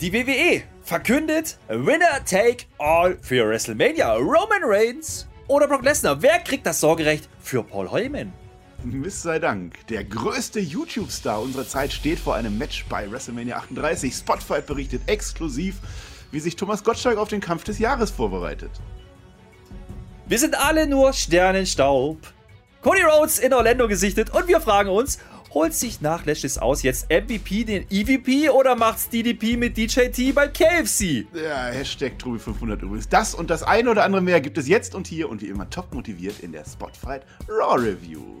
Die WWE verkündet Winner Take All für WrestleMania. Roman Reigns oder Brock Lesnar. Wer kriegt das Sorgerecht für Paul Heyman? Miss sei Dank, der größte YouTube-Star unserer Zeit steht vor einem Match bei WrestleMania 38. Spotfight berichtet exklusiv, wie sich Thomas Gottschalk auf den Kampf des Jahres vorbereitet. Wir sind alle nur Sternenstaub. Cody Rhodes in Orlando gesichtet und wir fragen uns, holt sich nach Lashley's aus jetzt MVP den EVP oder macht's DDP mit DJT bei KFC? Ja, Hashtag Truby500 übrigens. Das und das eine oder andere mehr gibt es jetzt und hier und wie immer top motiviert in der Spotfight Raw Review.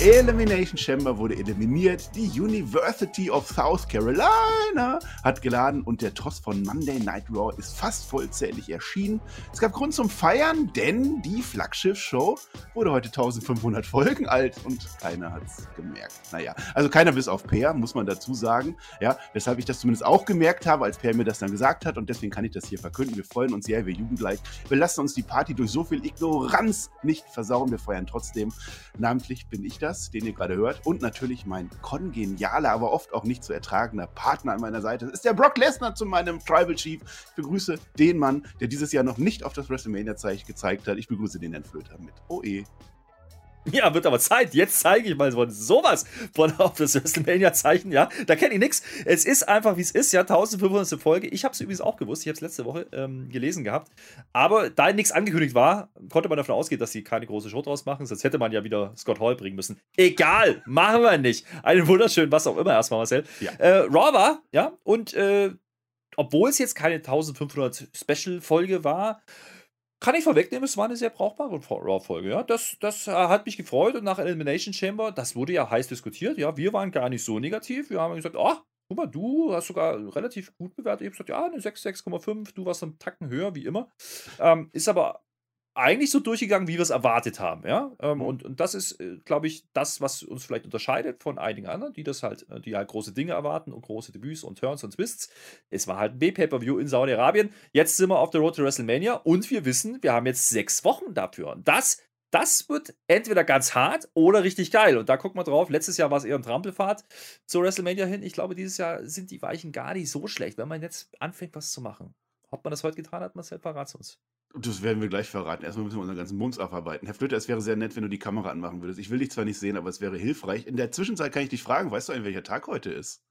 Elimination Chamber wurde eliminiert. Die University of South Carolina hat geladen und der Toss von Monday Night Raw ist fast vollzählig erschienen. Es gab Grund zum Feiern, denn die Flaggschiff-Show wurde heute 1500 Folgen alt und keiner hat es gemerkt. Naja, also keiner bis auf Per, muss man dazu sagen. Ja, weshalb ich das zumindest auch gemerkt habe, als Per mir das dann gesagt hat und deswegen kann ich das hier verkünden. Wir freuen uns sehr, wir jugendgleich. Wir lassen uns die Party durch so viel Ignoranz nicht versauen. Wir feiern trotzdem. Namentlich bin ich das, den ihr gerade hört. Und natürlich mein kongenialer, aber oft auch nicht zu ertragener Partner an meiner Seite. Das ist der Brock Lesnar zu meinem Tribal Chief. Ich begrüße den Mann, der dieses Jahr noch nicht auf das WrestleMania-Zeichen gezeigt hat. Ich begrüße den Herrn Flöter mit OE. Ja, wird aber Zeit. Jetzt zeige ich mal so sowas von auf das WrestleMania-Zeichen. Ja, da kenne ich nichts. Es ist einfach, wie es ist. Ja, 1500. Folge. Ich habe es übrigens auch gewusst. Ich habe es letzte Woche ähm, gelesen gehabt. Aber da nichts angekündigt war, konnte man davon ausgehen, dass sie keine große Show draus machen. Sonst hätte man ja wieder Scott Hall bringen müssen. Egal, machen wir nicht. Einen wunderschönen, was auch immer erstmal, Marcel. Ja. Äh, Raw war, ja, und äh, obwohl es jetzt keine 1500 Special-Folge war, kann ich vorwegnehmen, es war eine sehr brauchbare Raw-Folge. Ja? Das, das äh, hat mich gefreut und nach Elimination Chamber, das wurde ja heiß diskutiert. Ja, wir waren gar nicht so negativ. Wir haben gesagt, oh, guck mal, du hast sogar relativ gut bewertet. Ich habe gesagt, ja, eine 6, 6,5, du warst einen Tacken höher, wie immer. Ähm, ist aber eigentlich so durchgegangen, wie wir es erwartet haben. Ja? Ähm, mhm. und, und das ist, äh, glaube ich, das, was uns vielleicht unterscheidet von einigen anderen, die das halt, äh, die halt große Dinge erwarten und große Debüts und Turns und Twists. Es war halt ein B-Pay-Per-View in Saudi-Arabien. Jetzt sind wir auf der Road to WrestleMania und wir wissen, wir haben jetzt sechs Wochen dafür. Und das das wird entweder ganz hart oder richtig geil. Und da gucken wir drauf. Letztes Jahr war es eher ein Trampelfahrt zur WrestleMania hin. Ich glaube, dieses Jahr sind die Weichen gar nicht so schlecht, wenn man jetzt anfängt, was zu machen. Ob man das heute getan hat, Marcel, verrat uns. Das werden wir gleich verraten. Erstmal müssen wir unseren ganzen Bums abarbeiten. Herr Flöter, es wäre sehr nett, wenn du die Kamera anmachen würdest. Ich will dich zwar nicht sehen, aber es wäre hilfreich. In der Zwischenzeit kann ich dich fragen, weißt du eigentlich, welcher Tag heute ist?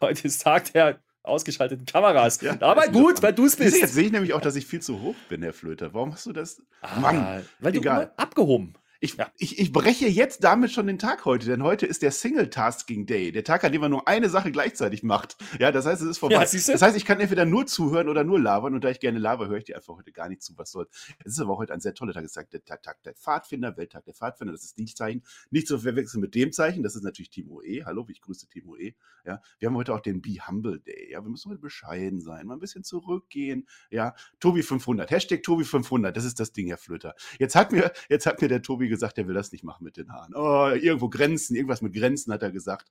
Heute ist Tag der ausgeschalteten Kameras. Ja, aber gut, weil du es bist. Jetzt sehe ich nämlich auch, dass ich viel zu hoch bin, Herr Flöter. Warum hast du das? Ah, Mann, weil egal. du abgehoben. Ich, ja. ich, ich breche jetzt damit schon den Tag heute, denn heute ist der Single-Tasking Day. Der Tag, an dem man nur eine Sache gleichzeitig macht. Ja, das heißt, es ist vorbei. Ja, das heißt, ich kann entweder nur zuhören oder nur labern. Und da ich gerne laber, höre ich dir einfach heute gar nicht zu, was soll. Es ist aber heute ein sehr toller Tag. Es ist der Tag der Pfadfinder, Welttag der Pfadfinder. Das ist die Zeichen. Nicht zu verwechseln mit dem Zeichen. Das ist natürlich Team OE. Hallo, ich grüße Team OE. Ja, wir haben heute auch den Be Humble Day. Ja, wir müssen heute bescheiden sein, mal ein bisschen zurückgehen. Ja, Tobi 500. Hashtag Tobi 500. Das ist das Ding, Herr Flöter. Jetzt hat mir, jetzt hat mir der Tobi gesagt, der will das nicht machen mit den Haaren. Oh, irgendwo Grenzen, irgendwas mit Grenzen hat er gesagt.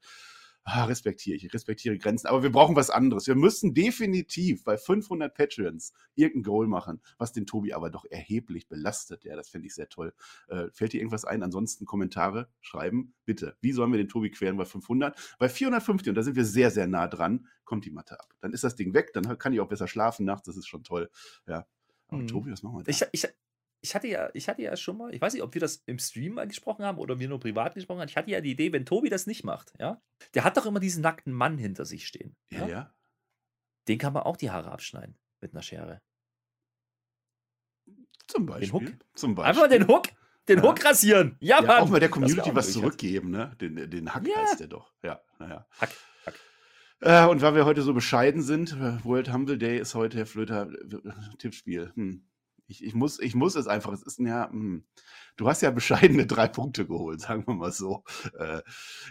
Ah, respektiere ich, ich respektiere Grenzen. Aber wir brauchen was anderes. Wir müssen definitiv bei 500 Patreons irgendein Goal machen, was den Tobi aber doch erheblich belastet. Ja, das finde ich sehr toll. Äh, fällt dir irgendwas ein? Ansonsten Kommentare schreiben, bitte. Wie sollen wir den Tobi queren bei 500? Bei 450, und da sind wir sehr, sehr nah dran, kommt die Matte ab. Dann ist das Ding weg, dann kann ich auch besser schlafen nachts, das ist schon toll. Ja. Aber mhm. Tobi, was machen wir da? Ich, ich, ich hatte ja, ich hatte ja schon mal, ich weiß nicht, ob wir das im Stream mal gesprochen haben oder wir nur privat gesprochen haben. Ich hatte ja die Idee, wenn Tobi das nicht macht, ja, der hat doch immer diesen nackten Mann hinter sich stehen. Ja, ja. Den kann man auch die Haare abschneiden mit einer Schere. Zum Beispiel. Den Hook. Zum Beispiel. Einfach den Hook, den ja. Hook rasieren. Ja, ja Auch mal der Community was zurückgeben, ne? Den, den Hack ja. heißt der doch. Ja, naja. Hack. Hack. Äh, und weil wir heute so bescheiden sind, World Humble Day ist heute, Herr Flöter, Tippspiel. Hm ich, ich, muss, ich muss es einfach. Es ist ja, mh, hm, du hast ja bescheidene drei Punkte geholt, sagen wir mal so. Äh,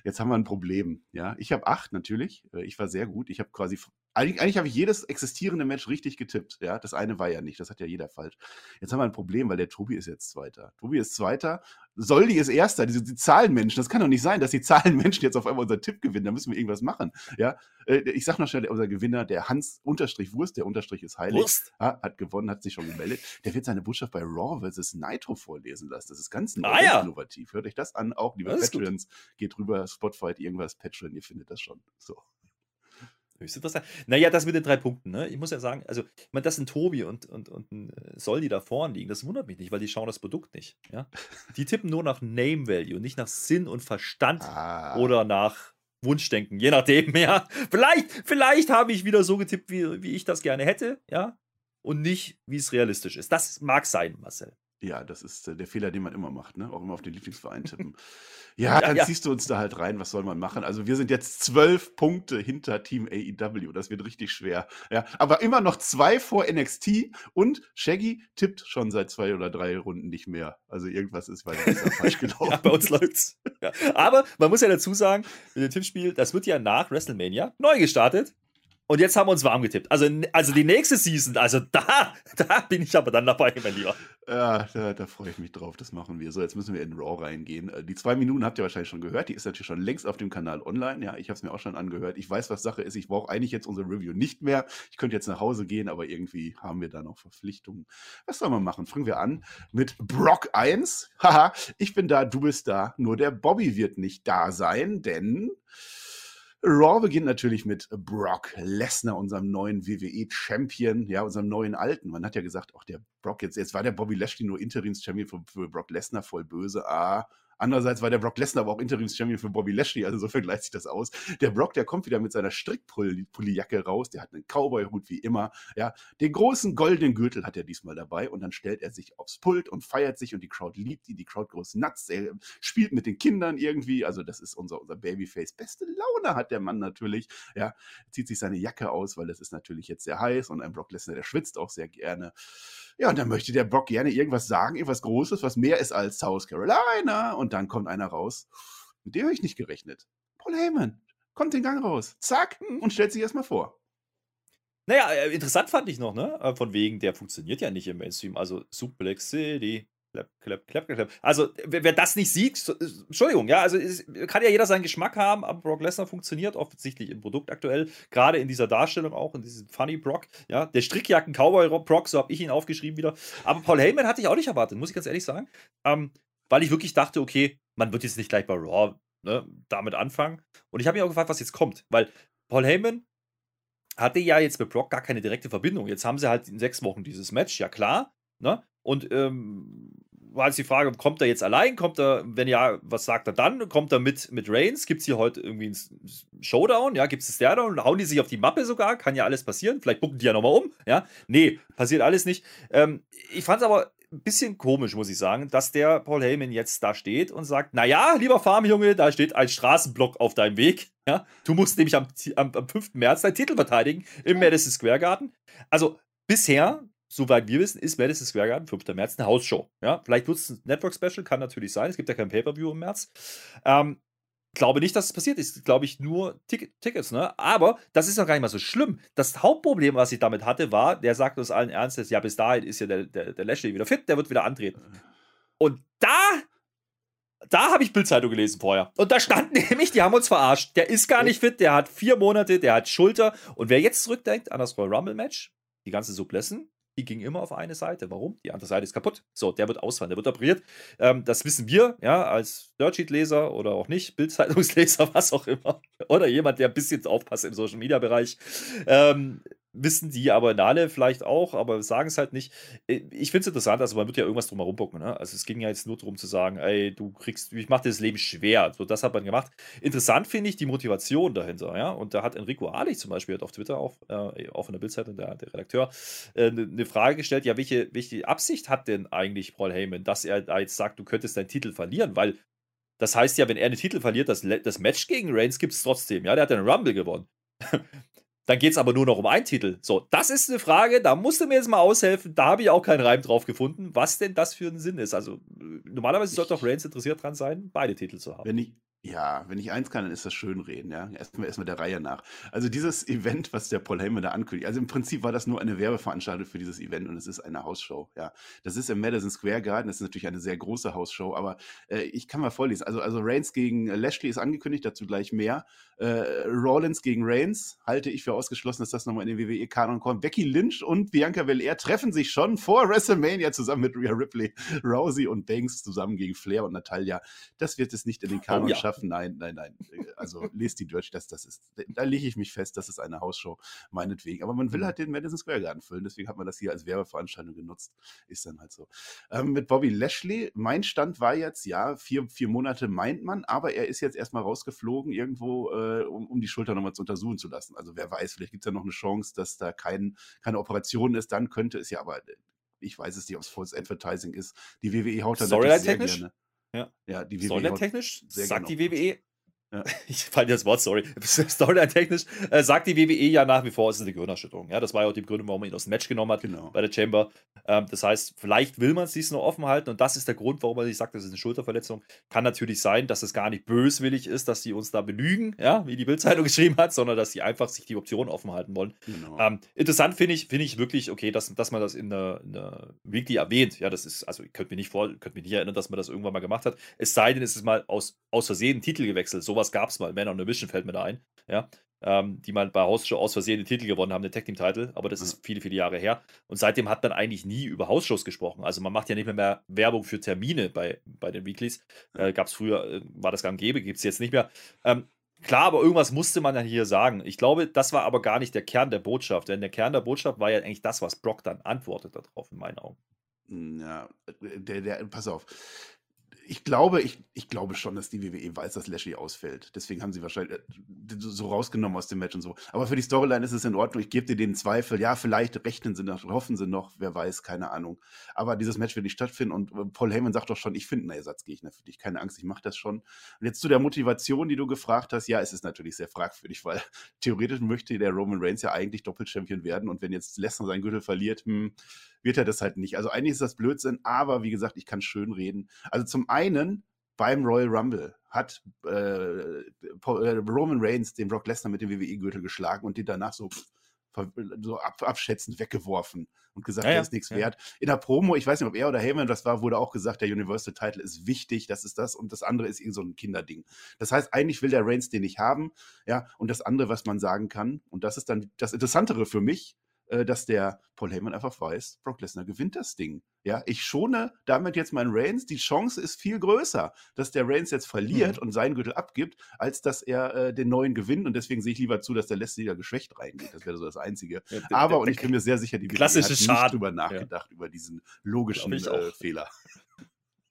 jetzt haben wir ein Problem. Ja, ich habe acht natürlich. Äh, ich war sehr gut. Ich habe quasi Eigentlich, eigentlich habe ich jedes existierende Match richtig getippt. Ja, das eine war ja nicht. Das hat ja jeder falsch. Jetzt haben wir ein Problem, weil der Tobi ist jetzt Zweiter. Tobi ist Zweiter. Soldi ist Erster. Diese die Zahlenmenschen. Das kann doch nicht sein, dass die Zahlenmenschen jetzt auf einmal unser Tipp gewinnen. Da müssen wir irgendwas machen. Ja, äh, ich sag noch schnell, unser Gewinner, der Hans Unterstrich Wurst, der Unterstrich ist heilig, Wurst. Hat gewonnen, hat sich schon gemeldet. Der wird seine Botschaft bei Raw vs. Naito vorlesen lassen. Das ist ganz ah, ja. innovativ. Hört euch das an, auch liebe Patrons. Geht rüber, Spotfight, irgendwas, Patreon, ihr findet das schon. So. Höchst interessant. Naja, das mit den drei Punkten, ne? Ich muss ja sagen, also, ich meine, dass ein Tobi und, und, und ein äh, Soldi da vorne liegen, das wundert mich nicht, weil die schauen das Produkt nicht. Ja? Die tippen nur nach Name Value, nicht nach Sinn und Verstand ah. oder nach Wunschdenken, je nachdem, ja. Vielleicht, vielleicht habe ich wieder so getippt, wie, wie ich das gerne hätte, ja. Und nicht, wie es realistisch ist. Das mag sein, Marcel. Ja, das ist äh, der Fehler, den man immer macht, ne? Auch immer auf den Lieblingsverein tippen. ja, dann ja. ziehst du uns da halt rein, was soll man machen? Also wir sind jetzt zwölf Punkte hinter Team AEW, das wird richtig schwer. Ja, aber immer noch zwei vor NXT und Shaggy tippt schon seit zwei oder drei Runden nicht mehr. Also irgendwas ist bei der falsch gelaufen. ja, bei uns läuft's. Ja. Aber man muss ja dazu sagen, mit dem Tippspiel, das wird ja nach WrestleMania neu gestartet. Und jetzt haben wir uns warm getippt. Also, also die nächste Season, also da, da bin ich aber dann dabei, mein Lieber. Ja, da, da freue ich mich drauf. Das machen wir. So, jetzt müssen wir in Raw reingehen. Äh, die zwei Minuten habt ihr wahrscheinlich schon gehört. Die ist natürlich schon längst auf dem Kanal online. Ja, ich habe es mir auch schon angehört. Ich weiß, was Sache ist. Ich brauche eigentlich jetzt unsere Review nicht mehr. Ich könnte jetzt nach Hause gehen, aber irgendwie haben wir da noch Verpflichtungen. Was soll man machen? Fangen wir an mit Brock 1. Haha, ich bin da, du bist da. Nur der Bobby wird nicht da sein, denn Raw beginnt natürlich mit Brock Lesnar, unserem neuen WWE-Champion, ja, unserem neuen Alten. Man hat ja gesagt, auch der Brock jetzt, jetzt war der Bobby Lashley nur Interims-Champion für, für Brock Lesnar, voll böse. Ah, Andererseits war der Brock Lesnar aber auch Interimschampion für Bobby Lashley, also so vergleicht sich das aus. Der Brock, der kommt wieder mit seiner Strickpullijacke raus, der hat einen Cowboy-Hut wie immer, ja. Den großen goldenen Gürtel hat er diesmal dabei und dann stellt er sich aufs Pult und feiert sich und die Crowd liebt ihn, die Crowd groß nuts, er spielt mit den Kindern irgendwie, also das ist unser, unser Babyface. Beste Laune hat der Mann natürlich, ja. Zieht sich seine Jacke aus, weil es ist natürlich jetzt sehr heiß und ein Brock Lesnar, der schwitzt auch sehr gerne. Ja, und dann möchte der Brock gerne irgendwas sagen, irgendwas Großes, was mehr ist als South Carolina. Und dann kommt einer raus, mit dem habe ich nicht gerechnet. Paul Heyman kommt den Gang raus, zack, hm, und stellt sich erstmal vor. Naja, äh, interessant fand ich noch, ne? Äh, von wegen, der funktioniert ja nicht im Mainstream. Also Suplex City, Clap, clap, clap, clap. Also, wer, wer, das nicht sieht, so, Entschuldigung, ja, also es, kann ja jeder seinen Geschmack haben, aber Brock Lesnar funktioniert offensichtlich im Produkt aktuell, gerade in dieser Darstellung auch, in diesem Funny Brock, ja, der Strickjacken Cowboy Brock, so habe ich ihn aufgeschrieben wieder. Aber Paul Heyman hatte ich auch nicht erwartet, muss ich ganz ehrlich sagen, ähm, weil ich wirklich dachte, okay, man wird jetzt nicht gleich bei Raw ne, damit anfangen. Und ich habe mich auch gefragt, was jetzt kommt, weil Paul Heyman hatte ja jetzt mit Brock gar keine direkte Verbindung. Jetzt haben sie halt in sechs Wochen dieses Match, ja klar, ne? Und ähm, war jetzt die Frage, kommt er jetzt allein? Kommt er, wenn ja, was sagt er dann? Kommt er mit, mit Reigns? Gibt es hier heute irgendwie einen Showdown? Ja, gibt es Stairdown? Hauen die sich auf die Mappe sogar? Kann ja alles passieren. Vielleicht bucken die ja nochmal um. Ja, nee, passiert alles nicht. Ähm, ich fand es aber ein bisschen komisch, muss ich sagen, dass der Paul Heyman jetzt da steht und sagt: Naja, lieber Farmjunge, da steht ein Straßenblock auf deinem Weg. Ja, du musst nämlich am, am, am 5. März deinen Titel verteidigen im Madison Square Garden. Also bisher soweit wir wissen, ist Madison Square Garden 5. März eine Hausshow. Ja, vielleicht wird es ein Network-Special, kann natürlich sein. Es gibt ja kein Pay-Per-View im März. Ähm, glaube nicht, dass es passiert ist. Glaube ich nur Tick Tickets, ne? Aber das ist noch gar nicht mal so schlimm. Das Hauptproblem, was ich damit hatte, war, der sagt uns allen Ernstes, ja, bis dahin ist ja der, der, der Lashley wieder fit, der wird wieder antreten. Und da da habe ich Bildzeitung gelesen vorher. Und da stand nämlich, die haben uns verarscht. Der ist gar nicht fit, der hat vier Monate, der hat Schulter. Und wer jetzt zurückdenkt an das Royal Rumble Match, die ganze Sublessen, die ging immer auf eine Seite. Warum? Die andere Seite ist kaputt. So, der wird ausfallen, der wird operiert. Ähm, das wissen wir, ja, als Dirtsheet-Leser oder auch nicht, Bildzeitungsleser, was auch immer. Oder jemand, der ein bisschen aufpasst im Social-Media-Bereich. Ähm, wissen die aber Nale vielleicht auch, aber sagen es halt nicht. Äh, ich finde es interessant, also man wird ja irgendwas drum herum bucken. Ne? Also es ging ja jetzt nur darum zu sagen, ey, du kriegst, ich mache dir das Leben schwer. So, das hat man gemacht. Interessant finde ich die Motivation dahinter, ja. Und da hat Enrico Alich zum Beispiel auf Twitter, auf, äh, auch in der Bildzeitung, der, der Redakteur, eine äh, ne Frage gestellt, ja, welche, welche Absicht hat denn eigentlich Paul Heyman, dass er da jetzt sagt, du könntest deinen Titel verlieren, weil das heißt ja, wenn er einen Titel verliert, das, das Match gegen Reigns gibt es trotzdem. Ja, der hat einen Rumble gewonnen. Dann geht es aber nur noch um einen Titel. So, das ist eine Frage, da musst du mir jetzt mal aushelfen. Da habe ich auch keinen Reim drauf gefunden, was denn das für ein Sinn ist. Also, normalerweise sollte doch Reigns interessiert dran sein, beide Titel zu haben. Wenn ich, Ja, wenn ich eins kann, dann ist das Schönreden, ja. Erstmal erstmal der Reihe nach. Also dieses Event, was der Paul Heyman da ankündigt, also im Prinzip war das nur eine Werbeveranstaltung für dieses Event und es ist eine Hausshow, ja. Das ist im Madison Square Garden, das ist natürlich eine sehr große Hausshow, aber äh, ich kann mal vorlesen. Also, also Reigns gegen Lashley ist angekündigt, dazu gleich mehr. Äh, Rollins gegen Reigns halte ich für ausgeschlossen, dass das nochmal in den WWE-Kanon kommt. Becky Lynch und Bianca Belair treffen sich schon vor WrestleMania zusammen mit Rhea Ripley, Rousey und Banks zusammen gegen Flair und Natalia. Das wird es nicht in den Kanon oh, ja. schaffen schaffen. Nein, nein, nein. Also lest die durch, das, das ist, da lege ich mich fest, das ist eine Hausshow, meinetwegen. Aber man will mhm. halt den Madison Square Garden füllen, deswegen hat man das hier als Werbeveranstaltung genutzt. Ist dann halt so. Ähm, mit Bobby Lashley, mein Stand war jetzt, ja, vier, vier Monate meint man, aber er ist jetzt erstmal rausgeflogen, irgendwo, äh, um, um die Schulter nochmal zu untersuchen zu lassen. Also wer weiß, vielleicht gibt es ja noch eine Chance, dass da kein, keine Operation ist, dann könnte es ja, aber ich weiß es nicht, ob es False Advertising ist. Die WWE haut dann natürlich sehr gerne. Ja, ja die WWE. Storyline-technisch sagt die WWE, ja. Ich falle das Wort, sorry. Storyline-technisch äh, sagt die WWE ja nach wie vor, es ist eine Gehirnerschütterung. Ja, das war ja auch die Begründung, warum man ihn aus dem Match genommen hat genau. bei der Chamber. Ähm, das heißt, vielleicht will man es dies noch offen halten und das ist der Grund, warum man sich sagt, das ist eine Schulterverletzung. Kann natürlich sein, dass es gar nicht böswillig ist, dass sie uns da belügen, ja, wie die Bildzeitung geschrieben hat, sondern dass sie einfach sich die Option offen halten wollen. Genau. Ähm, interessant finde ich, finde ich wirklich, okay, dass, dass man das in der, in der Weekly erwähnt. Ja, das ist, also ich könnte mir nicht vor, könnte mich nicht erinnern, dass man das irgendwann mal gemacht hat. Es sei denn, es ist mal aus, aus Versehen Titel gewechselt. So sowas gab es mal. Man on a Mission fällt mir da ein. Ja. Ähm, die mal bei Hausshow aus Versehen den Titel gewonnen haben, den Tag Team Titel, aber das ist viele, viele Jahre her. Und seitdem hat man eigentlich nie über Hausshows gesprochen. Also man macht ja nicht mehr, mehr Werbung für Termine bei, bei den Weeklies. Äh, Gab es früher, äh, war das gang gäbe, gibt es jetzt nicht mehr. Ähm, klar, aber irgendwas musste man ja hier sagen. Ich glaube, das war aber gar nicht der Kern der Botschaft, denn der Kern der Botschaft war ja eigentlich das, was Brock dann antwortet darauf, in meinen Augen. Ja, der, der, pass auf ich glaube, ich, ich glaube schon, dass die WWE weiß, dass Lashley ausfällt. Deswegen haben sie wahrscheinlich äh, so rausgenommen aus dem Match und so. Aber für die Storyline ist es in Ordnung. Ich gebe dir den Zweifel. Ja, vielleicht rechnen sie noch, hoffen sie noch, wer weiß, keine Ahnung. Aber dieses Match wird nicht stattfinden und äh, Paul Heyman sagt doch schon, ich finde einen Ersatzgegner für dich. Keine Angst, ich mache das schon. Und jetzt zu der Motivation, die du gefragt hast. Ja, es ist natürlich sehr fragwürdig, weil theoretisch möchte der Roman Reigns ja eigentlich Doppelchampion werden und wenn jetzt Lesnar seinen Gürtel verliert, hm, wird er das halt nicht. Also eigentlich ist das Blödsinn, aber wie gesagt, ich kann schön reden. Also zum einen beim Royal Rumble hat äh, äh Roman Reigns den Brock Lesnar mit dem WWE-Gürtel geschlagen und den danach so, so ab, abschätzend weggeworfen und gesagt, ja, der ist nichts ja. wert. In der Promo, ich weiß nicht, ob er oder Heyman das war, wurde auch gesagt, der Universal Title ist wichtig, das ist das und das andere ist irgend so ein Kinderding. Das heißt, eigentlich will der Reigns den nicht haben, ja, und das andere, was man sagen kann, und das ist dann das Interessantere für mich, äh, dass der Paul Heyman einfach weiß, Brock Lesnar gewinnt das Ding. Ja, ich schone damit jetzt meinen Reigns. Die Chance ist viel größer, dass der Reigns jetzt verliert mhm. und seinen Gürtel abgibt, als dass er äh, den neuen gewinnt. Und deswegen sehe ich lieber zu, dass der letzte wieder geschwächt reingeht. Das wäre so das Einzige. Ja, der, Aber, der, und ich bin mir sehr sicher, die klassische hat Schad. nicht drüber nachgedacht, ja. über diesen logischen äh, Fehler.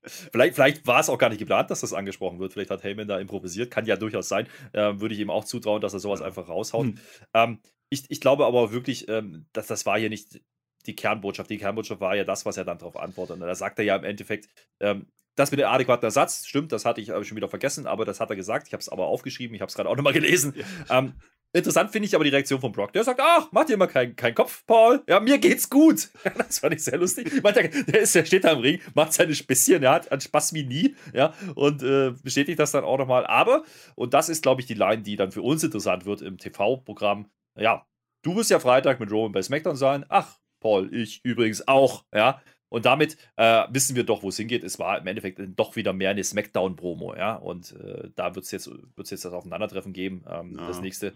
Vielleicht, vielleicht war es auch gar nicht geplant, dass das angesprochen wird. Vielleicht hat Heyman da improvisiert. Kann ja durchaus sein. Ähm, würde ich ihm auch zutrauen, dass er sowas einfach raushaut. Hm. Ähm, ich, ich glaube aber wirklich, ähm, dass das war hier nicht die Kernbotschaft. Die Kernbotschaft war ja das, was er dann darauf antwortet. Und da sagt er ja im Endeffekt, ähm, das mit dem adäquaten Ersatz, stimmt, das hatte ich schon wieder vergessen, aber das hat er gesagt. Ich habe es aber aufgeschrieben, ich habe es gerade auch nochmal gelesen. Ja. Ähm, interessant finde ich aber die Reaktion von Brock. Der sagt, ach, mach dir mal keinen kein Kopf, Paul. Ja, mir geht's gut. Das fand ich sehr lustig. der, der, ist, der steht da im Ring, macht seine Späßchen, der hat einen Spaß wie nie, ja, und äh, bestätigt das dann auch nochmal. Aber, und das ist, glaube ich, die Line, die dann für uns interessant wird im TV-Programm, ja, du wirst ja Freitag mit Roman bei SmackDown sein. Ach, Paul, ich übrigens auch, ja. Und damit äh, wissen wir doch, wo es hingeht. Es war im Endeffekt doch wieder mehr eine Smackdown-Promo, ja. Und äh, da wird es jetzt, wird's jetzt das Aufeinandertreffen geben, ähm, ja. das nächste.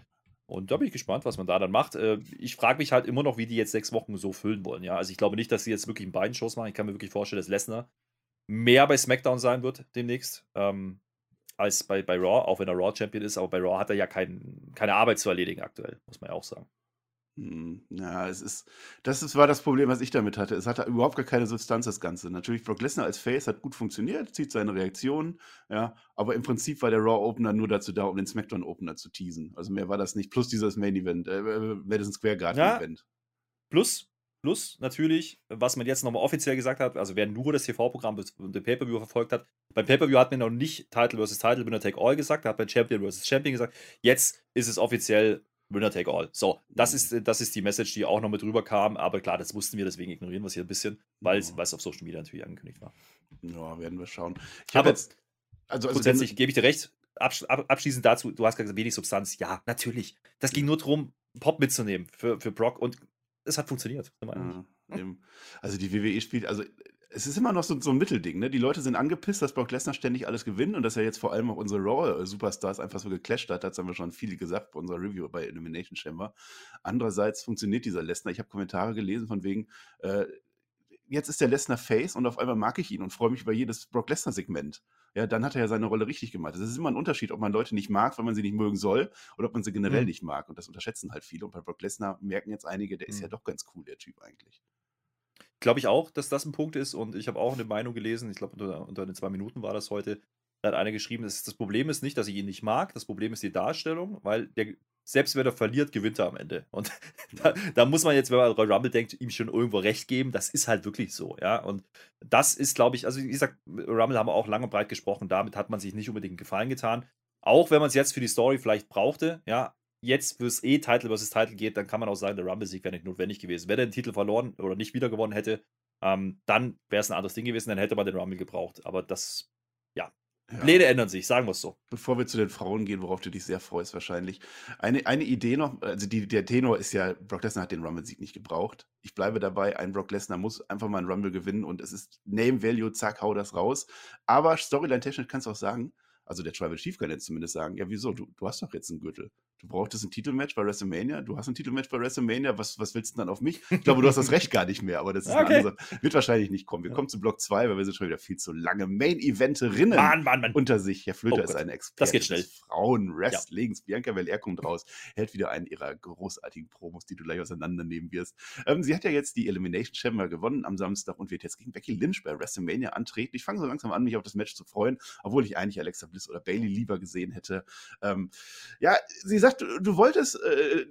Und da bin ich gespannt, was man da dann macht. Äh, ich frage mich halt immer noch, wie die jetzt sechs Wochen so füllen wollen, ja. Also ich glaube nicht, dass sie jetzt wirklich in beiden Shows machen. Ich kann mir wirklich vorstellen, dass Lesnar mehr bei SmackDown sein wird demnächst. Ähm, als bei, bei Raw, auch wenn er Raw-Champion ist, aber bei Raw hat er ja kein, keine Arbeit zu erledigen aktuell, muss man ja auch sagen. Hm, ja, es ist, das ist, war das Problem, was ich damit hatte. Es hatte überhaupt gar keine Substanz, das Ganze. Natürlich, Brock Lesnar als Face hat gut funktioniert, zieht seine Reaktionen, ja, aber im Prinzip war der Raw Opener nur dazu da, um den SmackDown Opener zu teasen. Also mehr war das nicht. Plus dieses Main Event, äh, äh Madison Square Garden ja, Event. Plus, plus natürlich, was man jetzt nochmal offiziell gesagt hat, also wer nur das TV-Programm und den Pay-Per-View verfolgt hat, beim Pay-Per-View hat man noch nicht Title vs. Title, Winner Take All gesagt, da hat man Champion vs. Champion gesagt. Jetzt ist es offiziell Winner take all. So, das mhm. ist, das ist die Message, die auch noch mit drüber kam. Aber klar, das wussten wir, deswegen ignorieren wir es hier ein bisschen, weil es auf Social Media natürlich angekündigt war. Ja, werden wir schauen. Ich aber jetzt, also, also grundsätzlich gebe ich dir recht. abschließend dazu, du hast gesagt, wenig Substanz. Ja, natürlich. Das ging nur darum, Pop mitzunehmen für, für Brock und es hat funktioniert. Ja, also die WWE spielt, also es ist immer noch so, so ein Mittelding. Ne? Die Leute sind angepisst, dass Brock Lesnar ständig alles gewinnt und dass er jetzt vor allem auch unsere Raw-Superstars einfach so geclasht hat. Das haben wir schon viele gesagt bei unserer Review bei Elimination Chamber. Andererseits funktioniert dieser Lesnar. Ich habe Kommentare gelesen von wegen, äh, jetzt ist der Lesnar Face und auf einmal mag ich ihn und freue mich über jedes Brock Lesnar-Segment. Ja, dann hat er ja seine Rolle richtig gemacht. Es ist immer ein Unterschied, ob man Leute nicht mag, weil man sie nicht mögen soll, oder ob man sie generell mhm. nicht mag. Und das unterschätzen halt viele. Und bei Brock Lesnar merken jetzt einige, der ist ja mhm. doch ganz cool, der Typ eigentlich. Glaube ich auch, dass das ein Punkt ist. Und ich habe auch eine Meinung gelesen, ich glaube, unter, unter den zwei Minuten war das heute. Da hat einer geschrieben, dass das Problem ist nicht, dass ich ihn nicht mag, das Problem ist die Darstellung, weil der, selbst wenn er verliert, gewinnt er am Ende. Und da, da, muss man jetzt, wenn man an Royal Rumble denkt, ihm schon irgendwo recht geben. Das ist halt wirklich so, ja. Und das ist, glaube ich, also wie gesagt, Rumble haben wir auch lang und breit gesprochen, damit hat man sich nicht unbedingt einen Gefallen getan. Auch wenn man es jetzt für die Story vielleicht brauchte, ja, jetzt fürs E-Title versus Title geht, dann kann man auch sagen, der Rumble-Sieg wäre nicht notwendig gewesen. Wenn er den Titel verloren oder nicht wieder gewonnen hätte, ähm, dann wäre es ein anderes Ding gewesen, dann hätte man den Rumble gebraucht. Aber das, ja. ja. Pläne ändern sich, sagen wir es so. Bevor wir zu den Frauen gehen, worauf du dich sehr freust, wahrscheinlich. Eine, eine Idee noch, also die, der Tenor ist ja, Brock Lesnar hat den Rumble-Sieg nicht gebraucht. Ich bleibe dabei, ein Brock Lesnar muss einfach mal einen Rumble gewinnen und es ist Name Value, zack, hau das raus. Aber Storyline-technisch kannst du auch sagen, also der Tribal Chief kann jetzt zumindest sagen, ja, wieso, du, du hast doch jetzt einen Gürtel du brauchtest ein Titelmatch bei WrestleMania, du hast ein Titelmatch bei WrestleMania, was, was willst du dann auf mich? Ich glaube, du hast das Recht gar nicht mehr, aber das ist okay. eine Wird wahrscheinlich nicht kommen. Wir ja. kommen zu Block 2, weil wir sind schon wieder viel zu lange Main-Eventerinnen Mann, Mann, Mann. unter sich. Herr Flöter oh ist eine Expertin das geht schnell. Frauen-Wrestlings. Ja. Bianca Belair kommt raus, hält wieder einen ihrer großartigen Promos, die du gleich auseinandernehmen wirst. Ähm, sie hat ja jetzt die Elimination Chamber gewonnen am Samstag und wird jetzt gegen Becky Lynch bei WrestleMania antreten. Ich fange so langsam an, mich auf das Match zu freuen, obwohl ich eigentlich Alexa Bliss oder Bailey lieber gesehen hätte. Ähm, ja, sie sagt, du, du wolltest äh,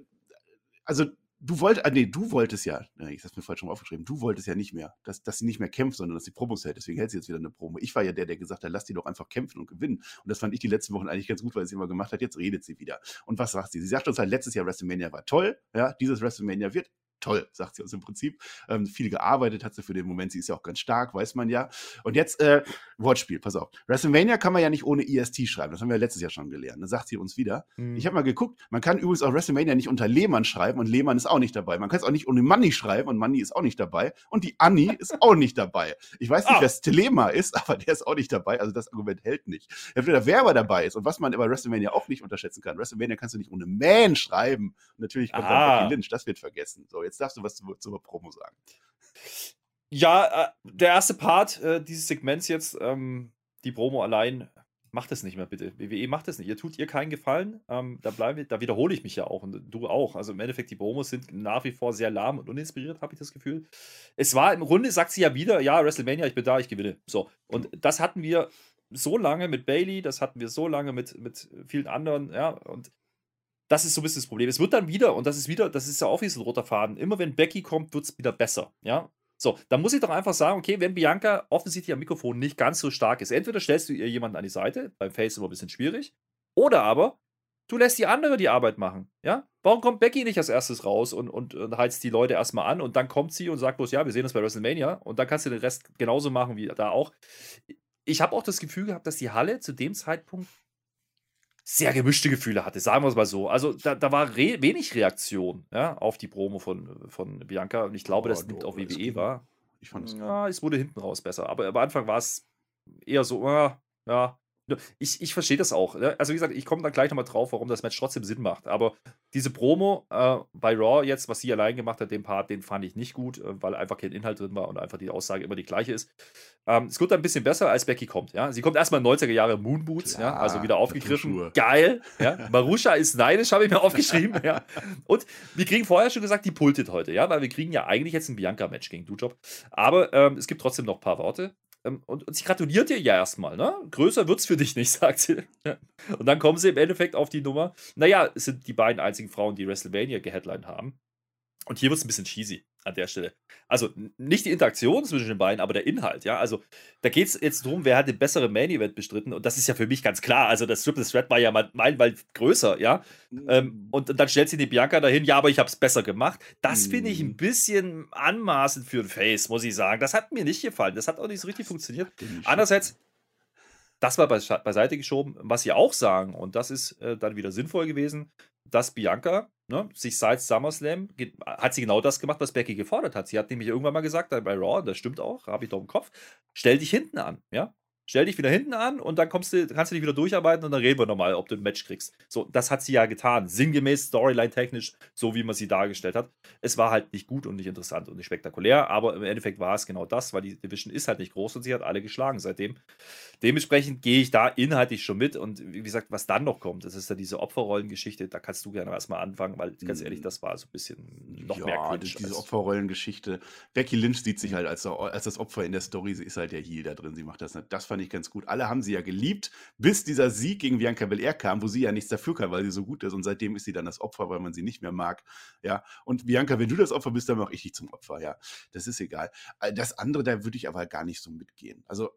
also du wolltest, ah, nee, du wolltest ja, ich hab's mir falsch schon aufgeschrieben, du wolltest ja nicht mehr, dass, dass sie nicht mehr kämpft, sondern dass sie Promos hält. Deswegen hält sie jetzt wieder eine Promo. Ich war ja der, der gesagt hat, lass die doch einfach kämpfen und gewinnen. Und das fand ich die letzten Wochen eigentlich ganz gut, weil sie immer gemacht hat. Jetzt redet sie wieder. Und was sagt sie? Sie sagt uns halt, letztes Jahr WrestleMania war toll. Ja, dieses WrestleMania wird toll, sagt sie uns im Prinzip. Ähm, viel gearbeitet hat sie für den Moment. Sie ist ja auch ganz stark, weiß man ja. Und jetzt, äh, Wortspiel, pass auf. WrestleMania kann man ja nicht ohne EST schreiben. Das haben wir ja letztes Jahr schon gelernt. Dann sagt sie uns wieder. Mhm. Ich habe mal geguckt, man kann übrigens auch WrestleMania nicht unter Lehmann schreiben und Lehmann ist auch nicht dabei. Man kann es auch nicht ohne Money schreiben und Money ist auch nicht dabei. Und die Annie ist auch nicht dabei. Ich weiß nicht, ah. wer Stelema ist, aber der ist auch nicht dabei. Also das Argument hält nicht. Wer aber dabei ist und was man bei WrestleMania auch nicht unterschätzen kann. WrestleMania kannst du nicht ohne Man schreiben. Und natürlich kommt ah. dann Becky Lynch. Das wird vergessen. So, jetzt darfst du was zu, zu zur Promo sagen? Ja, äh, der erste Part äh, dieses Segments jetzt, ähm, die Promo allein, macht es nicht mehr bitte. WWE macht es nicht. Ihr tut ihr keinen Gefallen. Ähm, da, bleibe, da wiederhole ich mich ja auch und du auch. Also im Endeffekt, die Promos sind nach wie vor sehr lahm und uninspiriert, habe ich das Gefühl. Es war im Grunde, sagt sie ja wieder, ja, WrestleMania, ich bin da, ich gewinne. So. Und das hatten wir so lange mit Bailey, das hatten wir so lange mit, mit vielen anderen, ja, und das ist so ein bisschen das Problem. Es wird dann wieder, und das ist wieder, das ist ja auch wie so ein roter Faden, immer wenn Becky kommt, wird es wieder besser. Ja. So, dann muss ich doch einfach sagen, okay, wenn Bianca offensichtlich am Mikrofon nicht ganz so stark ist, entweder stellst du ihr jemanden an die Seite, beim Face immer ein bisschen schwierig, oder aber du lässt die andere die Arbeit machen. Ja? Warum kommt Becky nicht als erstes raus und, und, und heizt die Leute erstmal an und dann kommt sie und sagt bloß, ja, wir sehen uns bei WrestleMania und dann kannst du den Rest genauso machen wie da auch. Ich habe auch das Gefühl gehabt, dass die Halle zu dem Zeitpunkt sehr gemischte Gefühle hatte, sagen wir es mal so. Also da, da war re wenig Reaktion ja, auf die Promo von, von Bianca und ich glaube, oh, das nimmt auch WWE war. Ich fand es. Ja, es wurde hinten raus besser, aber am Anfang war es eher so, uh, ja, ich, ich verstehe das auch. Ne? Also, wie gesagt, ich komme da gleich nochmal drauf, warum das Match trotzdem Sinn macht. Aber diese Promo äh, bei Raw jetzt, was sie allein gemacht hat, den Part, den fand ich nicht gut, äh, weil einfach kein Inhalt drin war und einfach die Aussage immer die gleiche ist. Ähm, es wird ein bisschen besser, als Becky kommt. Ja? Sie kommt erstmal in 90er Jahre Moonboots, ja? also wieder aufgegriffen. Geil. Ja? Marusha ist neidisch, habe ich mir aufgeschrieben. ja? Und wir kriegen vorher schon gesagt, die pultet heute, ja, weil wir kriegen ja eigentlich jetzt ein Bianca-Match gegen Dujob. Aber ähm, es gibt trotzdem noch ein paar Worte. Ähm, und, und, sie gratuliert dir ja erstmal, ne? Größer wird's für dich nicht, sagt sie. Und dann kommen sie im Endeffekt auf die Nummer. Naja, es sind die beiden einzigen Frauen, die WrestleMania geheadlined haben. Und hier wird es ein bisschen cheesy an der Stelle. Also nicht die Interaktion zwischen den beiden, aber der Inhalt, ja. Also da geht es jetzt darum, wer hat den besseren Main Event bestritten und das ist ja für mich ganz klar. Also das Triple Threat war ja meilenweit größer, ja. Mhm. Ähm, und dann stellt sie die Bianca dahin, ja, aber ich habe es besser gemacht. Das mhm. finde ich ein mhm. bisschen anmaßend für ein Face, muss ich sagen. Das hat mir nicht gefallen. Das hat auch nicht so richtig funktioniert. Andererseits das war beiseite geschoben. Was sie auch sagen, und das ist äh, dann wieder sinnvoll gewesen, dass Bianca ne, sich seit SummerSlam hat sie genau das gemacht, was Becky gefordert hat. Sie hat nämlich irgendwann mal gesagt, bei Raw, das stimmt auch, habe ich doch im Kopf, stell dich hinten an, ja. Stell dich wieder hinten an und dann kommst du, kannst du dich wieder durcharbeiten und dann reden wir nochmal, ob du ein Match kriegst. So, das hat sie ja getan. Sinngemäß, Storyline-technisch, so wie man sie dargestellt hat. Es war halt nicht gut und nicht interessant und nicht spektakulär, aber im Endeffekt war es genau das, weil die Division ist halt nicht groß und sie hat alle geschlagen seitdem. Dementsprechend gehe ich da inhaltlich schon mit und wie gesagt, was dann noch kommt, das ist ja diese Opferrollengeschichte, da kannst du gerne erstmal anfangen, weil ganz ehrlich, mhm. das war so ein bisschen noch ja, mehr cringe. diese Opferrollengeschichte. Becky Lynch sieht sich halt als, als das Opfer in der Story, sie ist halt der Heal da drin, sie macht das nicht. Das fand ich ganz gut. Alle haben sie ja geliebt, bis dieser Sieg gegen Bianca Belair kam, wo sie ja nichts dafür kann, weil sie so gut ist. Und seitdem ist sie dann das Opfer, weil man sie nicht mehr mag. Ja, und Bianca, wenn du das Opfer bist, dann mache ich dich zum Opfer. Ja, das ist egal. Äh, das andere, da würde ich aber gar nicht so mitgehen. Also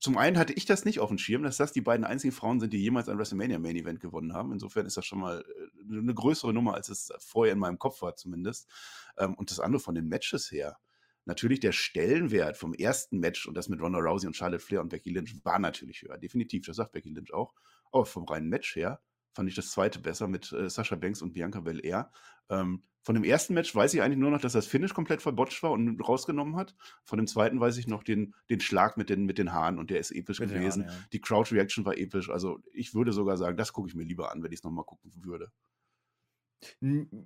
zum einen hatte ich das nicht auf dem Schirm, dass das die beiden einzigen Frauen sind, die jemals ein WrestleMania Main Event gewonnen haben. Insofern ist das schon mal äh, eine größere Nummer, als es vorher in meinem Kopf war, zumindest. Ähm, und das andere von den Matches her natürlich der Stellenwert vom ersten Match und das mit Ronda Rousey und Charlotte Flair und Becky Lynch war natürlich höher. Definitiv, das sagt Becky Lynch auch. Aber vom reinen Match her fand ich das zweite besser mit äh, Sascha Banks und Bianca Belair. Ähm, von dem ersten Match weiß ich eigentlich nur noch, dass das Finish komplett verbotcht war und rausgenommen hat. Von dem zweiten weiß ich noch den, den Schlag mit den, mit den Haaren und der ist episch mit gewesen. Haaren, ja. Die Crowd-Reaction war episch. Also ich würde sogar sagen, das gucke ich mir lieber an, wenn ich es nochmal gucken würde.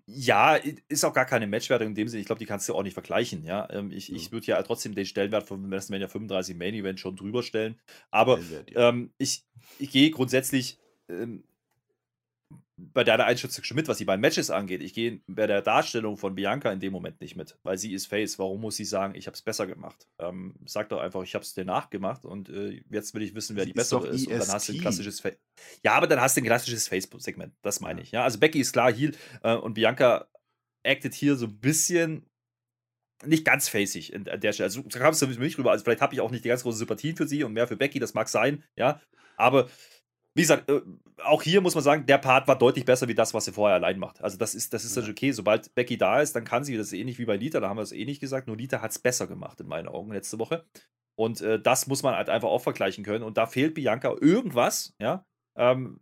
Ja, ist auch gar keine Matchwertung in dem Sinne. Ich glaube, die kannst du auch nicht vergleichen. Ja, ähm, ich, ich würde ja trotzdem den Stellenwert von WrestleMania 35 Main Event schon drüber stellen. Aber ähm, ich, ich gehe grundsätzlich ähm, bei der Einschätzung schon mit, was die beiden Matches angeht. Ich gehe bei der Darstellung von Bianca in dem Moment nicht mit, weil sie ist Face. Warum muss sie sagen, ich habe es besser gemacht? Ähm, sag doch einfach, ich habe es dir nachgemacht und äh, jetzt will ich wissen, wer die bessere ist. ist. Und dann hast du ein klassisches Face. Ja, aber dann hast du ein klassisches Facebook-Segment. Das meine ich. Ja, also Becky ist klar Heal äh, und Bianca actet hier so ein bisschen nicht ganz facig an der Stelle. Also da kam es für mich rüber. Also vielleicht habe ich auch nicht die ganz große Sympathien für sie und mehr für Becky, das mag sein, ja. Aber wie gesagt, äh, auch hier muss man sagen, der Part war deutlich besser wie das, was sie vorher allein macht. Also das ist, das ist ja. okay. Sobald Becky da ist, dann kann sie, das ähnlich wie bei Lita, da haben wir es ähnlich gesagt, nur Lita hat es besser gemacht in meinen Augen letzte Woche. Und äh, das muss man halt einfach auch vergleichen können. Und da fehlt Bianca irgendwas, ja. Ähm,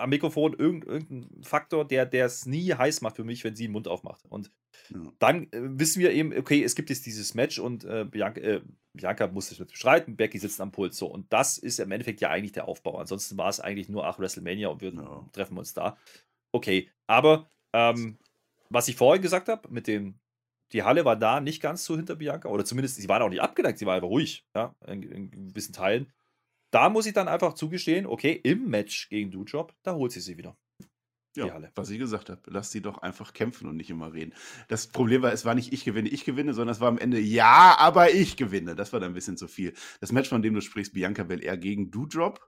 am Mikrofon irgendein Faktor, der es nie heiß macht für mich, wenn sie den Mund aufmacht. Und ja. dann äh, wissen wir eben, okay, es gibt jetzt dieses Match und äh, Bianca, äh, Bianca muss sich mit bestreiten, Becky sitzt am Pult. So, und das ist im Endeffekt ja eigentlich der Aufbau. Ansonsten war es eigentlich nur, ach, WrestleMania und wir ja. treffen uns da. Okay, aber ähm, was ich vorhin gesagt habe, mit dem, die Halle war da nicht ganz so hinter Bianca, oder zumindest, sie waren auch nicht abgeneigt, sie war einfach ruhig, ja, in, in gewissen Teilen. Da muss ich dann einfach zugestehen, okay, im Match gegen Dujob, da holt sie sie wieder. Ja, was ich gesagt habe, lass sie doch einfach kämpfen und nicht immer reden. Das Problem war, es war nicht ich gewinne, ich gewinne, sondern es war am Ende, ja, aber ich gewinne. Das war dann ein bisschen zu viel. Das Match, von dem du sprichst, Bianca Belair gegen Doudrop,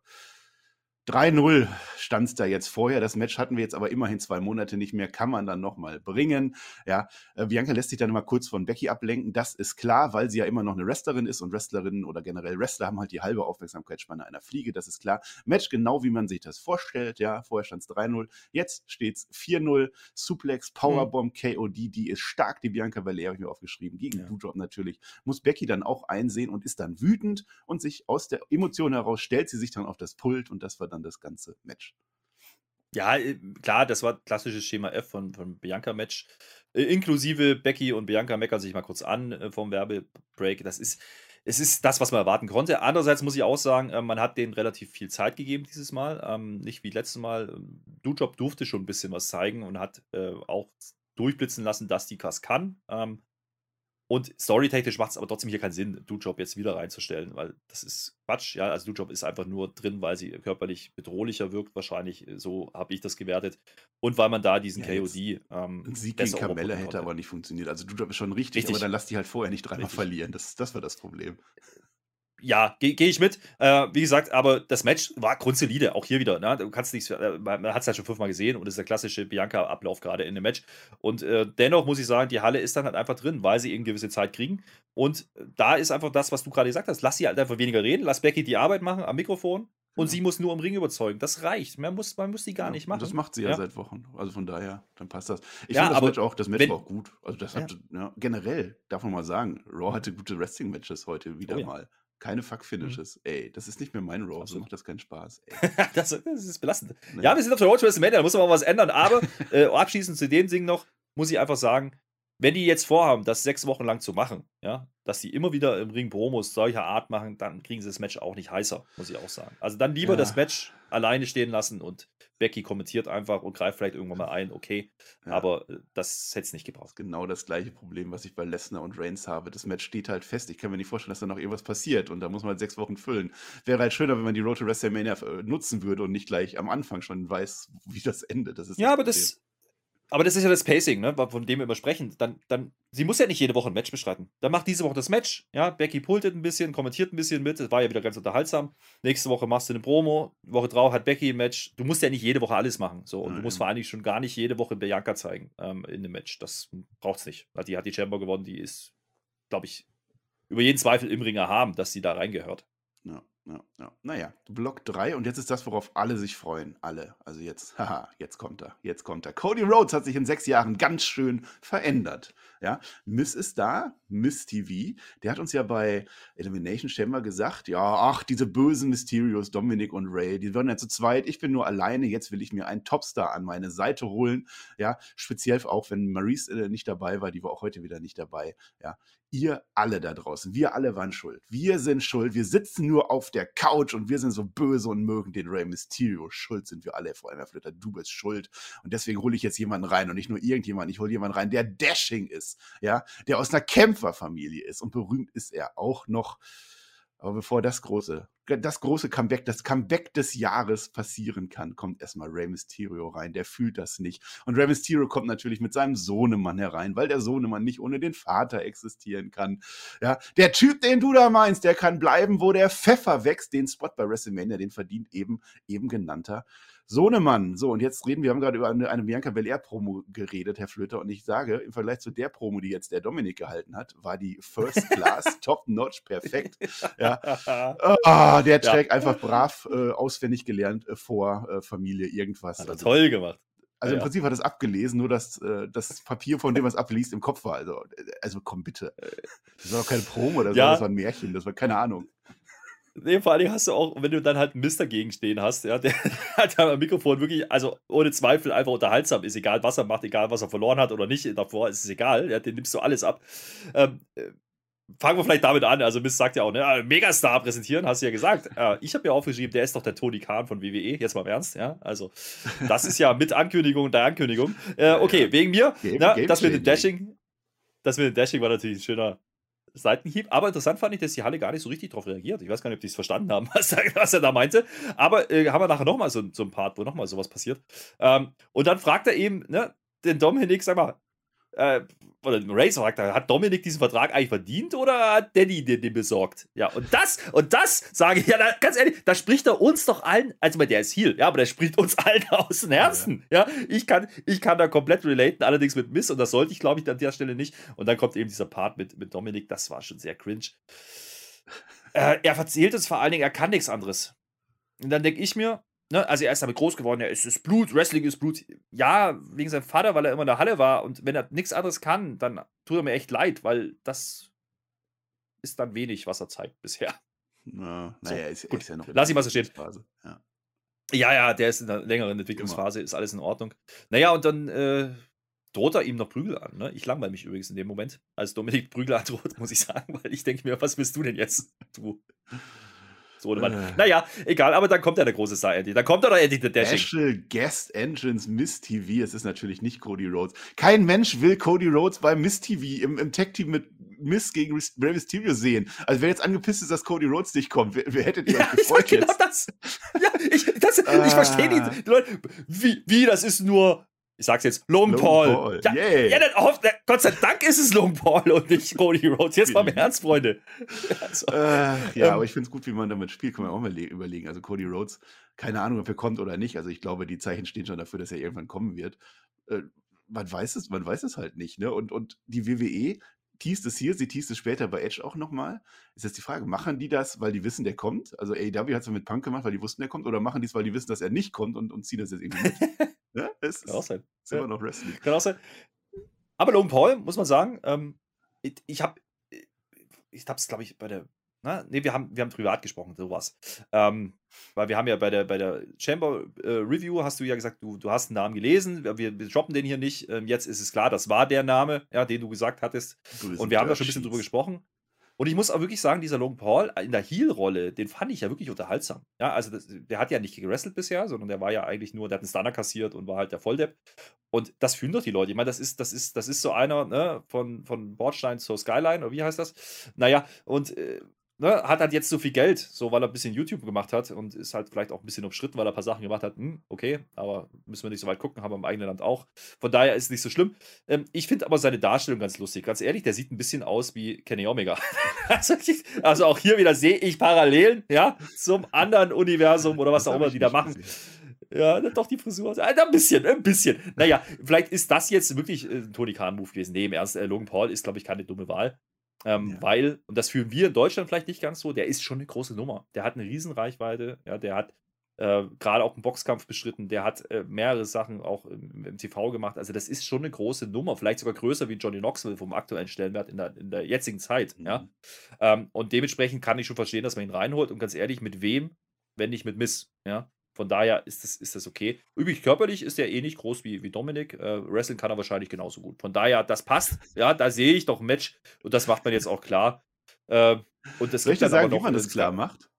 3-0 stand es da jetzt vorher. Das Match hatten wir jetzt aber immerhin zwei Monate nicht mehr. Kann man dann nochmal bringen. Ja, äh, Bianca lässt sich dann immer kurz von Becky ablenken. Das ist klar, weil sie ja immer noch eine Wrestlerin ist und Wrestlerinnen oder generell Wrestler haben halt die halbe Aufmerksamkeitsspanne einer Fliege. Das ist klar. Match genau wie man sich das vorstellt. Ja, vorher stand es 3-0. Jetzt steht es 4-0. Suplex, Powerbomb, mhm. KOD. Die ist stark. Die Bianca Belair habe ich mir aufgeschrieben. Gegen ja. Doudrop natürlich. Muss Becky dann auch einsehen und ist dann wütend und sich aus der Emotion heraus stellt sie sich dann auf das Pult und das war dann das ganze Match. Ja, äh, klar, das war klassisches Schema F von, von Bianca-Match. Äh, inklusive Becky und Bianca meckern sich mal kurz an äh, vom Werbebreak. Das ist, es ist das, was man erwarten konnte. Andererseits muss ich auch sagen, man hat denen relativ viel Zeit gegeben dieses Mal. Ähm, nicht wie letztes Mal. Dujob durfte schon ein bisschen was zeigen und hat auch durchblitzen lassen, dass die Kass kann. Ähm, und storytechnisch macht es aber trotzdem hier keinen Sinn, Dujob jetzt wieder reinzustellen, weil das ist Quatsch. Ja, also Dujob ist einfach nur drin, weil sie körperlich bedrohlicher wirkt, wahrscheinlich. So habe ich das gewertet. Und weil man da diesen ja, KOD. Ähm, ein Sieg gegen Kamelle hätte aber nicht funktioniert. Also Dujob ist schon richtig, richtig, aber dann lass die halt vorher nicht dreimal richtig. verlieren. Das, das war das Problem ja, gehe geh ich mit. Äh, wie gesagt, aber das Match war grundsolide, auch hier wieder. Ne? Du kannst nichts, äh, man hat es ja schon fünfmal gesehen und es ist der klassische Bianca-Ablauf gerade in dem Match. Und äh, dennoch muss ich sagen, die Halle ist dann halt einfach drin, weil sie eben gewisse Zeit kriegen. Und da ist einfach das, was du gerade gesagt hast. Lass sie halt einfach weniger reden, lass Becky die Arbeit machen am Mikrofon und ja. sie muss nur im Ring überzeugen. Das reicht. Mehr muss, man muss die gar ja, nicht machen. Das macht sie ja, ja, seit Wochen. Also von daher, dann passt das. Ich finde das Match auch, das Match wenn, war auch gut. Also das hat, generell, darf man mal sagen, Raw hatte gute Wrestling-Matches heute wieder oh, mal Keine Fuck-Finishes. Mhm. Ey, das ist nicht mehr mein Rose, so macht das keinen Spaß. das, das, ist belastend. Nee. Ja, wir sind auf der Road to WrestleMania, da muss man mal was ändern. Aber äh, abschließend zu dem Ding noch, muss ich einfach sagen, wenn die jetzt vorhaben, das sechs Wochen lang zu machen, ja, dass die immer wieder im Ring Promos solcher Art machen, dann kriegen sie das Match auch nicht heißer, muss ich auch sagen. Also dann lieber ja. das Match alleine stehen lassen und Becky kommentiert einfach und greift vielleicht irgendwann mal ein, okay. Ja. Aber äh, das hätte es nicht gebraucht. Genau das gleiche Problem, was ich bei Lesnar und Reigns habe. Das Match steht halt fest. Ich kann mir nicht vorstellen, dass da noch irgendwas passiert und da muss man halt sechs Wochen füllen. Wäre halt schöner, wenn man die Road to WrestleMania äh, nutzen würde und nicht gleich am Anfang schon weiß, wie das endet. Das ja, das aber das, aber das ist ja das Pacing, ne, von dem wir immer sprechen. Dann, dann, sie muss ja nicht jede Woche ein Match bestreiten. Dann macht diese Woche das Match. Ja, Becky pultet ein bisschen, kommentiert ein bisschen mit. Das war ja wieder ganz unterhaltsam. Nächste Woche machst du eine Promo. Woche drauf hat Becky ein Match. Du musst ja nicht jede Woche alles machen. So. Und Nein. du musst vor allen Dingen schon gar nicht jede Woche Bianca zeigen ähm, in einem Match. Das braucht es nicht. Die hat die Chamber gewonnen. Die ist, glaube ich, über jeden Zweifel im Ringer haben, dass sie da reingehört. Ja. Ja, ja. Naja, Block 3 und jetzt ist das, worauf alle sich freuen. Alle. Also jetzt, haha, jetzt kommt er. Jetzt kommt er. Cody Rhodes hat sich in sechs Jahren ganz schön verändert. Ja, Miss ist da, Miss TV. Der hat uns ja bei Elimination Chamber gesagt, ja, ach, diese bösen Mysterios, Dominic und Ray, die werden ja zu zweit. Ich bin nur alleine. Jetzt will ich mir einen Topstar an meine Seite holen. Ja, speziell auch, wenn Maurice äh, nicht dabei war, die war auch heute wieder nicht dabei. Ja, ihr alle da draußen, wir alle waren schuld. Wir sind schuld. Wir sitzen nur auf der Couch und wir sind so böse und mögen den Rey Mysterio. Schuld sind wir alle, vor allem Herr Flitter, du bist schuld. Und deswegen hole ich jetzt jemanden rein und nicht nur irgendjemanden, ich hole jemanden rein, der Dashing ist, ja, der aus einer Kämpferfamilie ist und berühmt ist er auch noch. Aber bevor das große, das große Comeback, das Comeback des Jahres passieren kann, kommt erstmal Rey Mysterio rein. Der fühlt das nicht. Und Rey Mysterio kommt natürlich mit seinem Sohnemann herein, weil der Sohnemann nicht ohne den Vater existieren kann. Ja, der Typ, den du da meinst, der kann bleiben, wo der Pfeffer wächst. Den Spot bei WrestleMania, den verdient eben, eben genannter Sohnemann. So, und jetzt reden wir, haben gerade über eine, eine Bianca Belair-Promo geredet, Herr Flöter, und ich sage, im Vergleich zu der Promo, die jetzt der Dominik gehalten hat, war die First Class, top-notch, perfekt. Ja. Oh, der Track ja. einfach brav äh, auswendig gelernt äh, vor äh, Familie, irgendwas. Hat er also, toll gemacht. Also ja, im Prinzip hat er es abgelesen, nur dass äh, das Papier, von dem er es abliest, im Kopf war. Also, äh, also komm bitte. Das war doch keine Promo oder so, ja. das war ein Märchen, das war keine Ahnung. Nee, vor allem hast du auch, wenn du dann halt einen Mister gegenstehen hast, ja, der hat am Mikrofon wirklich, also ohne Zweifel einfach unterhaltsam ist, egal was er macht, egal was er verloren hat oder nicht, davor ist es egal, ja, den nimmst du alles ab. Ähm, äh, fangen wir vielleicht damit an, also Mist sagt ja auch, ne, Megastar präsentieren, hast du ja gesagt. Äh, ich habe ja aufgeschrieben, der ist doch der Tony Khan von WWE, jetzt mal im Ernst, ja, also das ist ja mit Ankündigung der Ankündigung. Äh, okay, wegen mir, Game, na, Game das mit dem Dashing, das mit dem Dashing war natürlich ein schöner, Seitenhieb. Aber interessant fand ich, dass die Halle gar nicht so richtig darauf reagiert. Ich weiß gar nicht, ob die es verstanden haben, was er, was er, da meinte. Aber äh, haben wir nachher nochmal so, so ein Part, wo nochmal sowas passiert. Ähm, und dann fragt er eben, ne, den Dominik, sag mal, äh, oder Ray fragt, hat Dominik diesen Vertrag eigentlich verdient oder hat Danny den, den besorgt? Ja, und das, und das sage ich, ja, da, ganz ehrlich, da spricht er uns doch allen, also der ist Heal, ja, aber der spricht uns allen aus dem Herzen, ja. ja. Ich, kann, ich kann da komplett relaten, allerdings mit Miss und das sollte ich, glaube ich, an der Stelle nicht. Und dann kommt eben dieser Part mit, mit Dominik, das war schon sehr cringe. Äh, er erzählt uns vor allen Dingen, er kann nichts anderes. Und dann denke ich mir, ne, also er ist damit groß geworden, ja, es ist Blut, Wrestling ist Blut. Ja, wegen seinem Vater, weil er immer in der Halle war und wenn er nichts anderes kann, dann tut er mir echt leid, weil das ist dann wenig, was er zeigt bisher. Na, naja, so, ist, gut. ist ja noch Lass ihn mal so stehen. Ja. ja, ja, der ist in einer längeren Entwicklungsphase, Immer. ist alles in Ordnung. Naja, und dann äh, droht er ihm noch Prügel an. Ne? Ich langweile mich übrigens in dem Moment, als Dominik Prügel androht, muss ich sagen, weil ich denke mir, was willst du denn jetzt, du? So, äh. Naja, egal, aber dann kommt ja der große Star Andy. Dann kommt ja doch endlich der Dashing. Special Guest Engines Miss TV. Es ist natürlich nicht Cody Rhodes. Kein Mensch will Cody Rhodes bei Miss TV im, im Tech-Team mit Miss gegen Rey Mysterio sehen. Also wer jetzt angepisst ist, dass Cody Rhodes nicht kommt, wer, wer hättet ihr ja, gefreut genau das. Ja, ich, das, ah. ich verstehe die, die Leute. Wie, wie, das ist nur ich sag's jetzt, Long Paul. Paul. Ja, yeah. ja dann, Gott sei Dank ist es Long Paul und nicht Cody Rhodes. Jetzt mal im Ernst, Freunde. Also, äh, ja, ähm, aber ich finde es gut, wie man damit spielt. Kann man auch mal überlegen. Also Cody Rhodes, keine Ahnung, ob er kommt oder nicht. Also ich glaube, die Zeichen stehen schon dafür, dass er irgendwann kommen wird. Äh, man weiß es, man weiß es halt nicht. Ne? Und, und die WWE teast es hier, sie teast es später bei Edge auch nochmal. Ist jetzt die Frage, machen die das, weil die wissen, der kommt? Also AEW hat es mit Punk gemacht, weil die wussten, der kommt, oder machen die es, weil die wissen, dass er nicht kommt und, und ziehen das jetzt irgendwie mit? ja, es Kann auch sein. Ist immer noch Wrestling. Kann auch sein. Aber Logan Paul, muss man sagen, ähm, ich, ich habe ich habe es, glaube ich, bei der Na, nee, wir haben, wir haben privat gesprochen, sowas. Ähm, weil wir haben ja bei der, bei der Chamber äh, Review, hast du ja gesagt, du, du hast einen Namen gelesen, wir, wir droppen den hier nicht. Ähm, jetzt ist es klar, das war der Name, ja, den du gesagt hattest. Und wir haben da schon ein bisschen drüber gesprochen. Und ich muss auch wirklich sagen, dieser Logan Paul in der Heel-Rolle, den fand ich ja wirklich unterhaltsam. Ja, also das, der hat ja nicht gewrestelt bisher, sondern der war ja eigentlich nur, der hat einen Stunner kassiert und war halt der Volldepp. Und das fühlen doch die Leute. Ich meine, das ist, das ist, das ist so einer ne, von, von Bordstein zur Skyline, oder wie heißt das? Naja, und äh, ne, hat halt jetzt so viel Geld, so weil er ein bisschen YouTube gemacht hat und ist halt vielleicht auch ein bisschen umstritten, weil er ein paar Sachen gemacht hat. Hm, okay, aber müssen wir nicht so weit gucken, haben wir im eigenen Land auch. Von daher ist es nicht so schlimm. Ähm, ich finde aber seine Darstellung ganz lustig. Ganz ehrlich, der sieht ein bisschen aus wie Kenny Omega. also, also, auch hier wieder sehe ich Parallelen, ja, zum anderen Universum oder was auch immer die da machen. Ja, doch die Frisur. Ein bisschen, ein bisschen. Naja, vielleicht ist das jetzt wirklich äh, ein Tony Khan-Move gewesen. Nee, im Ernst, äh, Logan Paul ist, glaube ich, keine dumme Wahl. Ähm, ja. Weil, und das fühlen wir in Deutschland vielleicht nicht ganz so, der ist schon eine große Nummer. Der hat eine Riesenreichweite, ja, der hat äh, gerade auch einen Boxkampf bestritten, der hat äh, mehrere Sachen auch im, im, TV gemacht. Also, das ist schon eine große Nummer, vielleicht sogar größer wie Johnny Knoxville vom aktuellen Stellenwert in der, in der jetzigen Zeit. Mhm. Ja? Ähm, und dementsprechend kann ich schon verstehen, dass man ihn reinholt. Und ganz ehrlich, mit wem, wenn nicht mit Miss? Ja? Von daher ist das, ist das okay. Übrigens, körperlich ist er eh nicht groß wie, wie Dominik. Äh, wrestling kann er wahrscheinlich genauso gut. Von daher, das passt. Ja, da sehe ich doch ein Match. Und das macht man jetzt auch klar. Äh, und das Soll ich dir sagen, wie man das klar macht?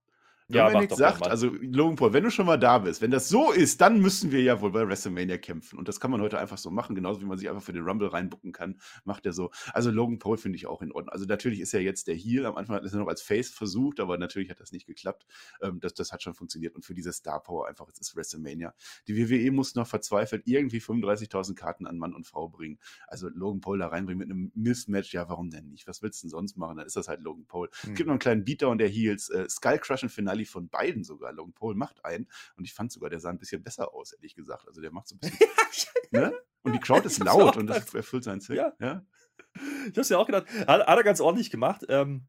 Ja, Dominik sagt, also Logan Paul, wenn du schon mal da bist, wenn das so ist, dann müssen wir ja wohl bei WrestleMania kämpfen. Und das kann man heute einfach so machen, genauso wie man sich einfach für den Rumble reinbucken kann, macht er so. Also Logan Paul finde ich auch in Ordnung. Also natürlich ist er jetzt der Heel, am Anfang hat er noch als Face versucht, aber natürlich hat das nicht geklappt. Ähm, das, das hat schon funktioniert. Und für diese Star Power einfach, es ist WrestleMania. Die WWE muss noch verzweifelt irgendwie 35.000 Karten an Mann und Frau bringen. Also Logan Paul da reinbringen mit einem Mismatch, ja, warum denn nicht? Was willst du denn sonst machen? Dann ist das halt Logan Paul. Hm. Es gibt noch einen kleinen Beatdown der Heels, äh, Skull Crush Finale Finale von beiden sogar. Logan Paul macht einen und ich fand sogar, der sah ein bisschen besser aus, ehrlich gesagt. Also der macht so ein bisschen. ne? Und die Crowd ist laut und das erfüllt seinen Zweck. Ja. ja. Ich hab's ja auch gedacht. Hat, hat er ganz ordentlich gemacht. Ähm,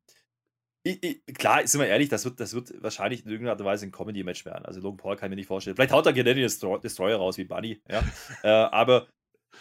ich, ich, klar, sind wir ehrlich, das wird, das wird wahrscheinlich in irgendeiner Art und Weise ein Comedy-Match werden. Also Logan Paul kann ich mir nicht vorstellen. Vielleicht haut er Gennady Destroyer raus wie Bunny, ja. äh, aber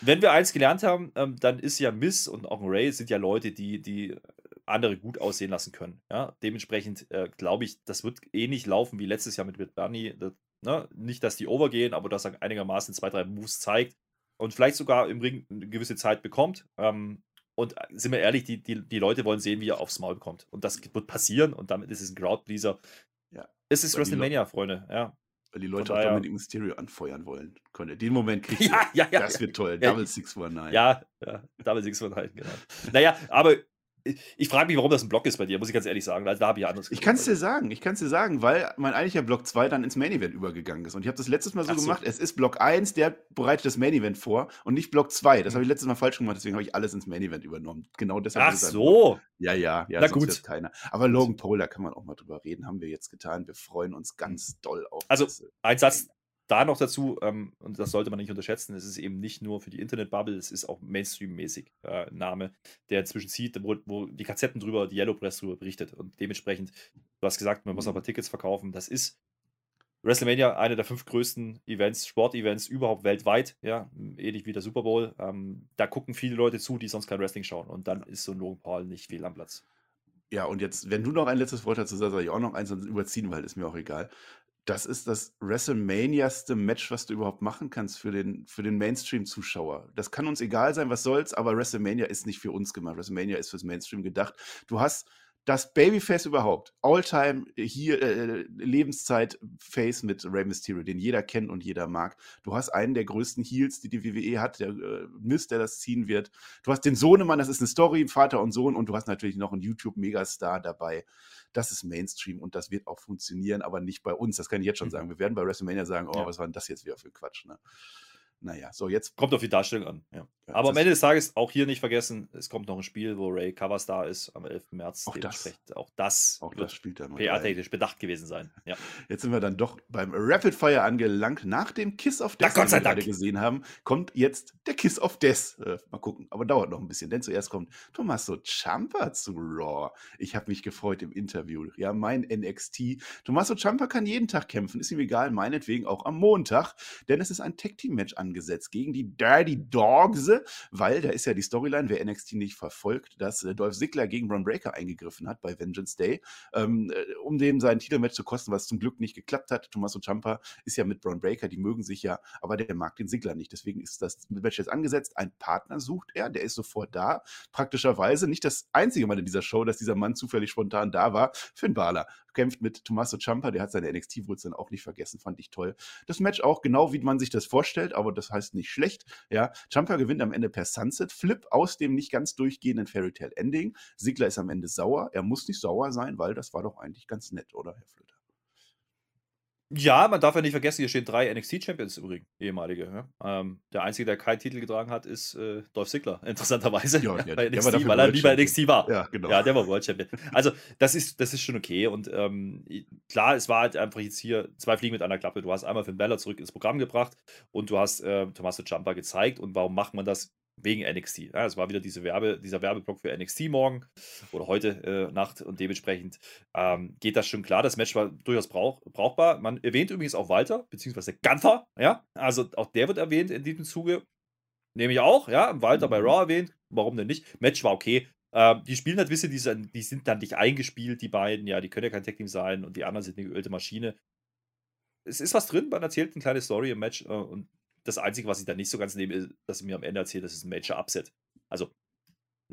wenn wir eins gelernt haben, ähm, dann ist ja Miss und auch Ray sind ja Leute, die, die andere gut aussehen lassen können. Ja? Dementsprechend äh, glaube ich, das wird ähnlich laufen wie letztes Jahr mit, Bernie. Das, ne? Nicht, dass die overgehen, aber dass er einigermaßen zwei, drei Moves zeigt und vielleicht sogar im Ring eine gewisse Zeit bekommt. Ähm, und äh, sind wir ehrlich, die, die, die Leute wollen sehen, wie er aufs Maul bekommt. Und das wird passieren und damit ist es ein Crowdpleaser. Ja. Es ist WrestleMania, Freunde. Ja. Weil die Leute auch Dominic Mysterio anfeuern wollen. Den Moment kriegt ja, ja, ja, Das wird toll. Double 619. Ja, ja, Double 619, genau. naja, aber ich frage mich, warum das ein Block ist bei dir, muss ich ganz ehrlich sagen. Also, da habe ich anders Ich kann es dir sagen, ich kann es dir sagen, weil mein eigentlicher Block 2 dann ins Main Event übergegangen ist. Und ich habe das letztes Mal so, so, gemacht, es ist Block 1, der bereitet das Main Event vor und nicht Block 2. Das habe ich letztes Mal falsch gemacht, deswegen habe ich alles ins Main Event übernommen. Genau deshalb. Ach so. Ja, ja, ja, Na gut. keiner. Aber Logan Paul, da kann man auch mal drüber reden, haben wir jetzt getan. Wir freuen uns ganz doll auf Also, ein Satz, da noch dazu, ähm, und das sollte man nicht unterschätzen, es ist eben nicht nur für die Internetbubble, es ist auch Mainstream-mäßig äh, ein Name, der inzwischen zieht, wo, wo, die Kassetten drüber, die Yellow Press drüber berichtet. Und dementsprechend, du hast gesagt, man muss aber Tickets verkaufen. Das ist WrestleMania einer der fünf größten Events, Sportevents überhaupt weltweit, ja, ähnlich wie der Super Bowl. Ähm, da gucken viele Leute zu, die sonst kein Wrestling schauen. Und dann ist so ein Logan Paul nicht viel am Platz. Ja, und jetzt, wenn du noch ein letztes Wort dazu sagst, sage ich auch noch eins, sonst überziehen, weil ist mir auch egal das ist das WrestleManiaste Match, was du überhaupt machen kannst für den, für den Mainstream-Zuschauer. Das kann uns egal sein, was soll's, aber WrestleMania ist nicht für uns gemacht. WrestleMania ist fürs Mainstream gedacht. Du hast das Babyface überhaupt, Alltime hier äh, Lebenszeit-Face mit Rey Mysterio, den jeder kennt und jeder mag. Du hast einen der größten Heels, die die WWE hat, der äh, Mist, der das ziehen wird. Du hast den Sohnemann, das ist eine Story, Vater und Sohn, und du hast natürlich noch einen YouTube-Megastar dabei. Das ist Mainstream und das wird auch funktionieren, aber nicht bei uns. Das kann ich jetzt schon mhm. sagen. Wir werden bei WrestleMania sagen, oh, ja. was war denn das jetzt wieder für Quatsch, ne? naja, so jetzt. Kommt auf die Darstellung an. Ja. Ja, Aber am Ende des Tages auch hier nicht vergessen, es kommt noch ein Spiel, wo Ray Coverstar ist am 11. März. Auch das. Auch das, auch das spielt dann PR-technisch bedacht gewesen sein. Ja. Jetzt sind wir dann doch beim Rapid Fire angelangt. Nach dem Kiss of Death, den wir gerade gesehen haben, kommt jetzt der Kiss of Death. Äh, mal gucken, aber dauert noch ein bisschen, denn zuerst kommt Tommaso Ciampa zu Raw. Ich habe mich gefreut im Interview. Ja, mein NXT. Tommaso Ciampa kann jeden Tag kämpfen, ist ihm egal, meinetwegen auch am Montag, denn es ist ein Tag-Team-Match angesetzt gegen die Dirty Dogs Krise, weil da ist ja die Storyline, wer NXT nicht verfolgt, dass äh, Dolph Ziggler gegen Braun Breaker eingegriffen hat bei Vengeance Day, ähm, äh, um dem sein Titelmatch zu kosten, was zum Glück nicht geklappt hat. Tommaso Ciampa ist ja mit Braun Breaker, die mögen sich ja, aber der mag den Ziggler nicht. Deswegen ist das Match jetzt angesetzt. Ein Partner sucht er, der ist sofort da. Praktischerweise nicht das einzige Mal in dieser Show, dass dieser Mann zufällig spontan da war. Finn Balor kämpft mit Tommaso Ciampa, der hat seine NXT-Wurzeln auch nicht vergessen, fand ich toll. Das Match auch genau, wie man sich das vorstellt, aber das heißt nicht schlecht. Ja, Ciampa gewinnt am Ende per Sunset Flip aus dem nicht ganz durchgehenden Fairy Tale Ending. Sigler ist am Ende sauer. Er muss nicht sauer sein, weil das war doch eigentlich ganz nett, oder Herr Flöter? Ja, man darf ja nicht vergessen, hier stehen drei NXT-Champions übrigens, ehemalige. Ja? Ähm, der einzige, der keinen Titel getragen hat, ist äh, Dolph Ziggler, interessanterweise. Ja, ja, bei NXT, weil er nie bei NXT war. Ja, genau. Ja, der war World Champion. Also, das ist, das ist schon okay. Und ähm, klar, es war halt einfach jetzt hier zwei Fliegen mit einer Klappe. Du hast einmal Finn Balor zurück ins Programm gebracht und du hast äh, Tommaso Ciampa gezeigt. Und warum macht man das? Wegen NXT. Ja, es war wieder diese Werbe, dieser Werbeblock für NXT morgen oder heute äh, Nacht und dementsprechend ähm, geht das schon klar. Das Match war durchaus brauch, brauchbar. Man erwähnt übrigens auch Walter, beziehungsweise Gunther, ja, also auch der wird erwähnt in diesem Zuge. Nehme ich auch, ja, Walter bei mhm. Raw erwähnt, warum denn nicht? Match war okay. Ähm, die spielen halt bisschen, die sind, die sind dann nicht eingespielt, die beiden, ja, die können ja kein Tech-Team sein und die anderen sind eine geölte Maschine. Es ist was drin, man erzählt eine kleine Story im Match äh, und das Einzige, was ich da nicht so ganz nehme, ist, dass sie mir am Ende erzählt, das ist ein Major-Upset. Also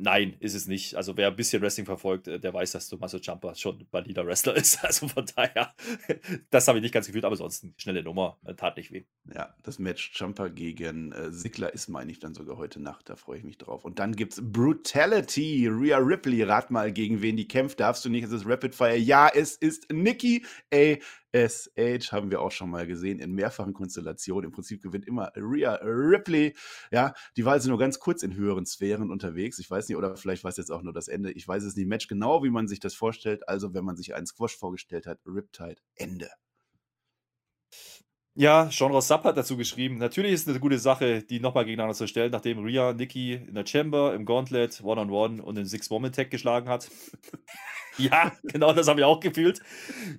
Nein, ist es nicht. Also wer ein bisschen Wrestling verfolgt, äh, der weiß, dass Tommaso Ciampa schon ein valider Wrestler ist. Also von daher, das habe ich nicht ganz gefühlt, aber ansonsten schnelle Nummer, äh, tat nicht weh. Ja, das Match Ciampa gegen äh, ist, meine ich, dann sogar heute Nacht. Da freue ich mich drauf. Und dann gibt es Brutality. Rhea Ripley, rat mal, gegen wen die kämpft. Darfst du nicht, es ist Rapid Fire. Ja, es ist Nikki A. SH haben wir auch schon mal gesehen in mehrfachen Konstellationen. Im Prinzip gewinnt immer Rhea Ripley. Ja, die war also nur ganz kurz in höheren Sphären unterwegs. Ich weiß nicht, oder vielleicht war es jetzt auch nur das Ende. Ich weiß es nicht. Match genau, wie man sich das vorstellt. Also, wenn man sich einen Squash vorgestellt hat, Riptide, Ende. Ja, Sean Ross Sapp hat dazu geschrieben, natürlich ist es eine gute Sache, die nochmal gegeneinander zu stellen, nachdem Rhea Nikki in der Chamber, im Gauntlet, One-on-One -on -One und im Six-Woman-Tag geschlagen hat. ja, genau das habe ich auch gefühlt.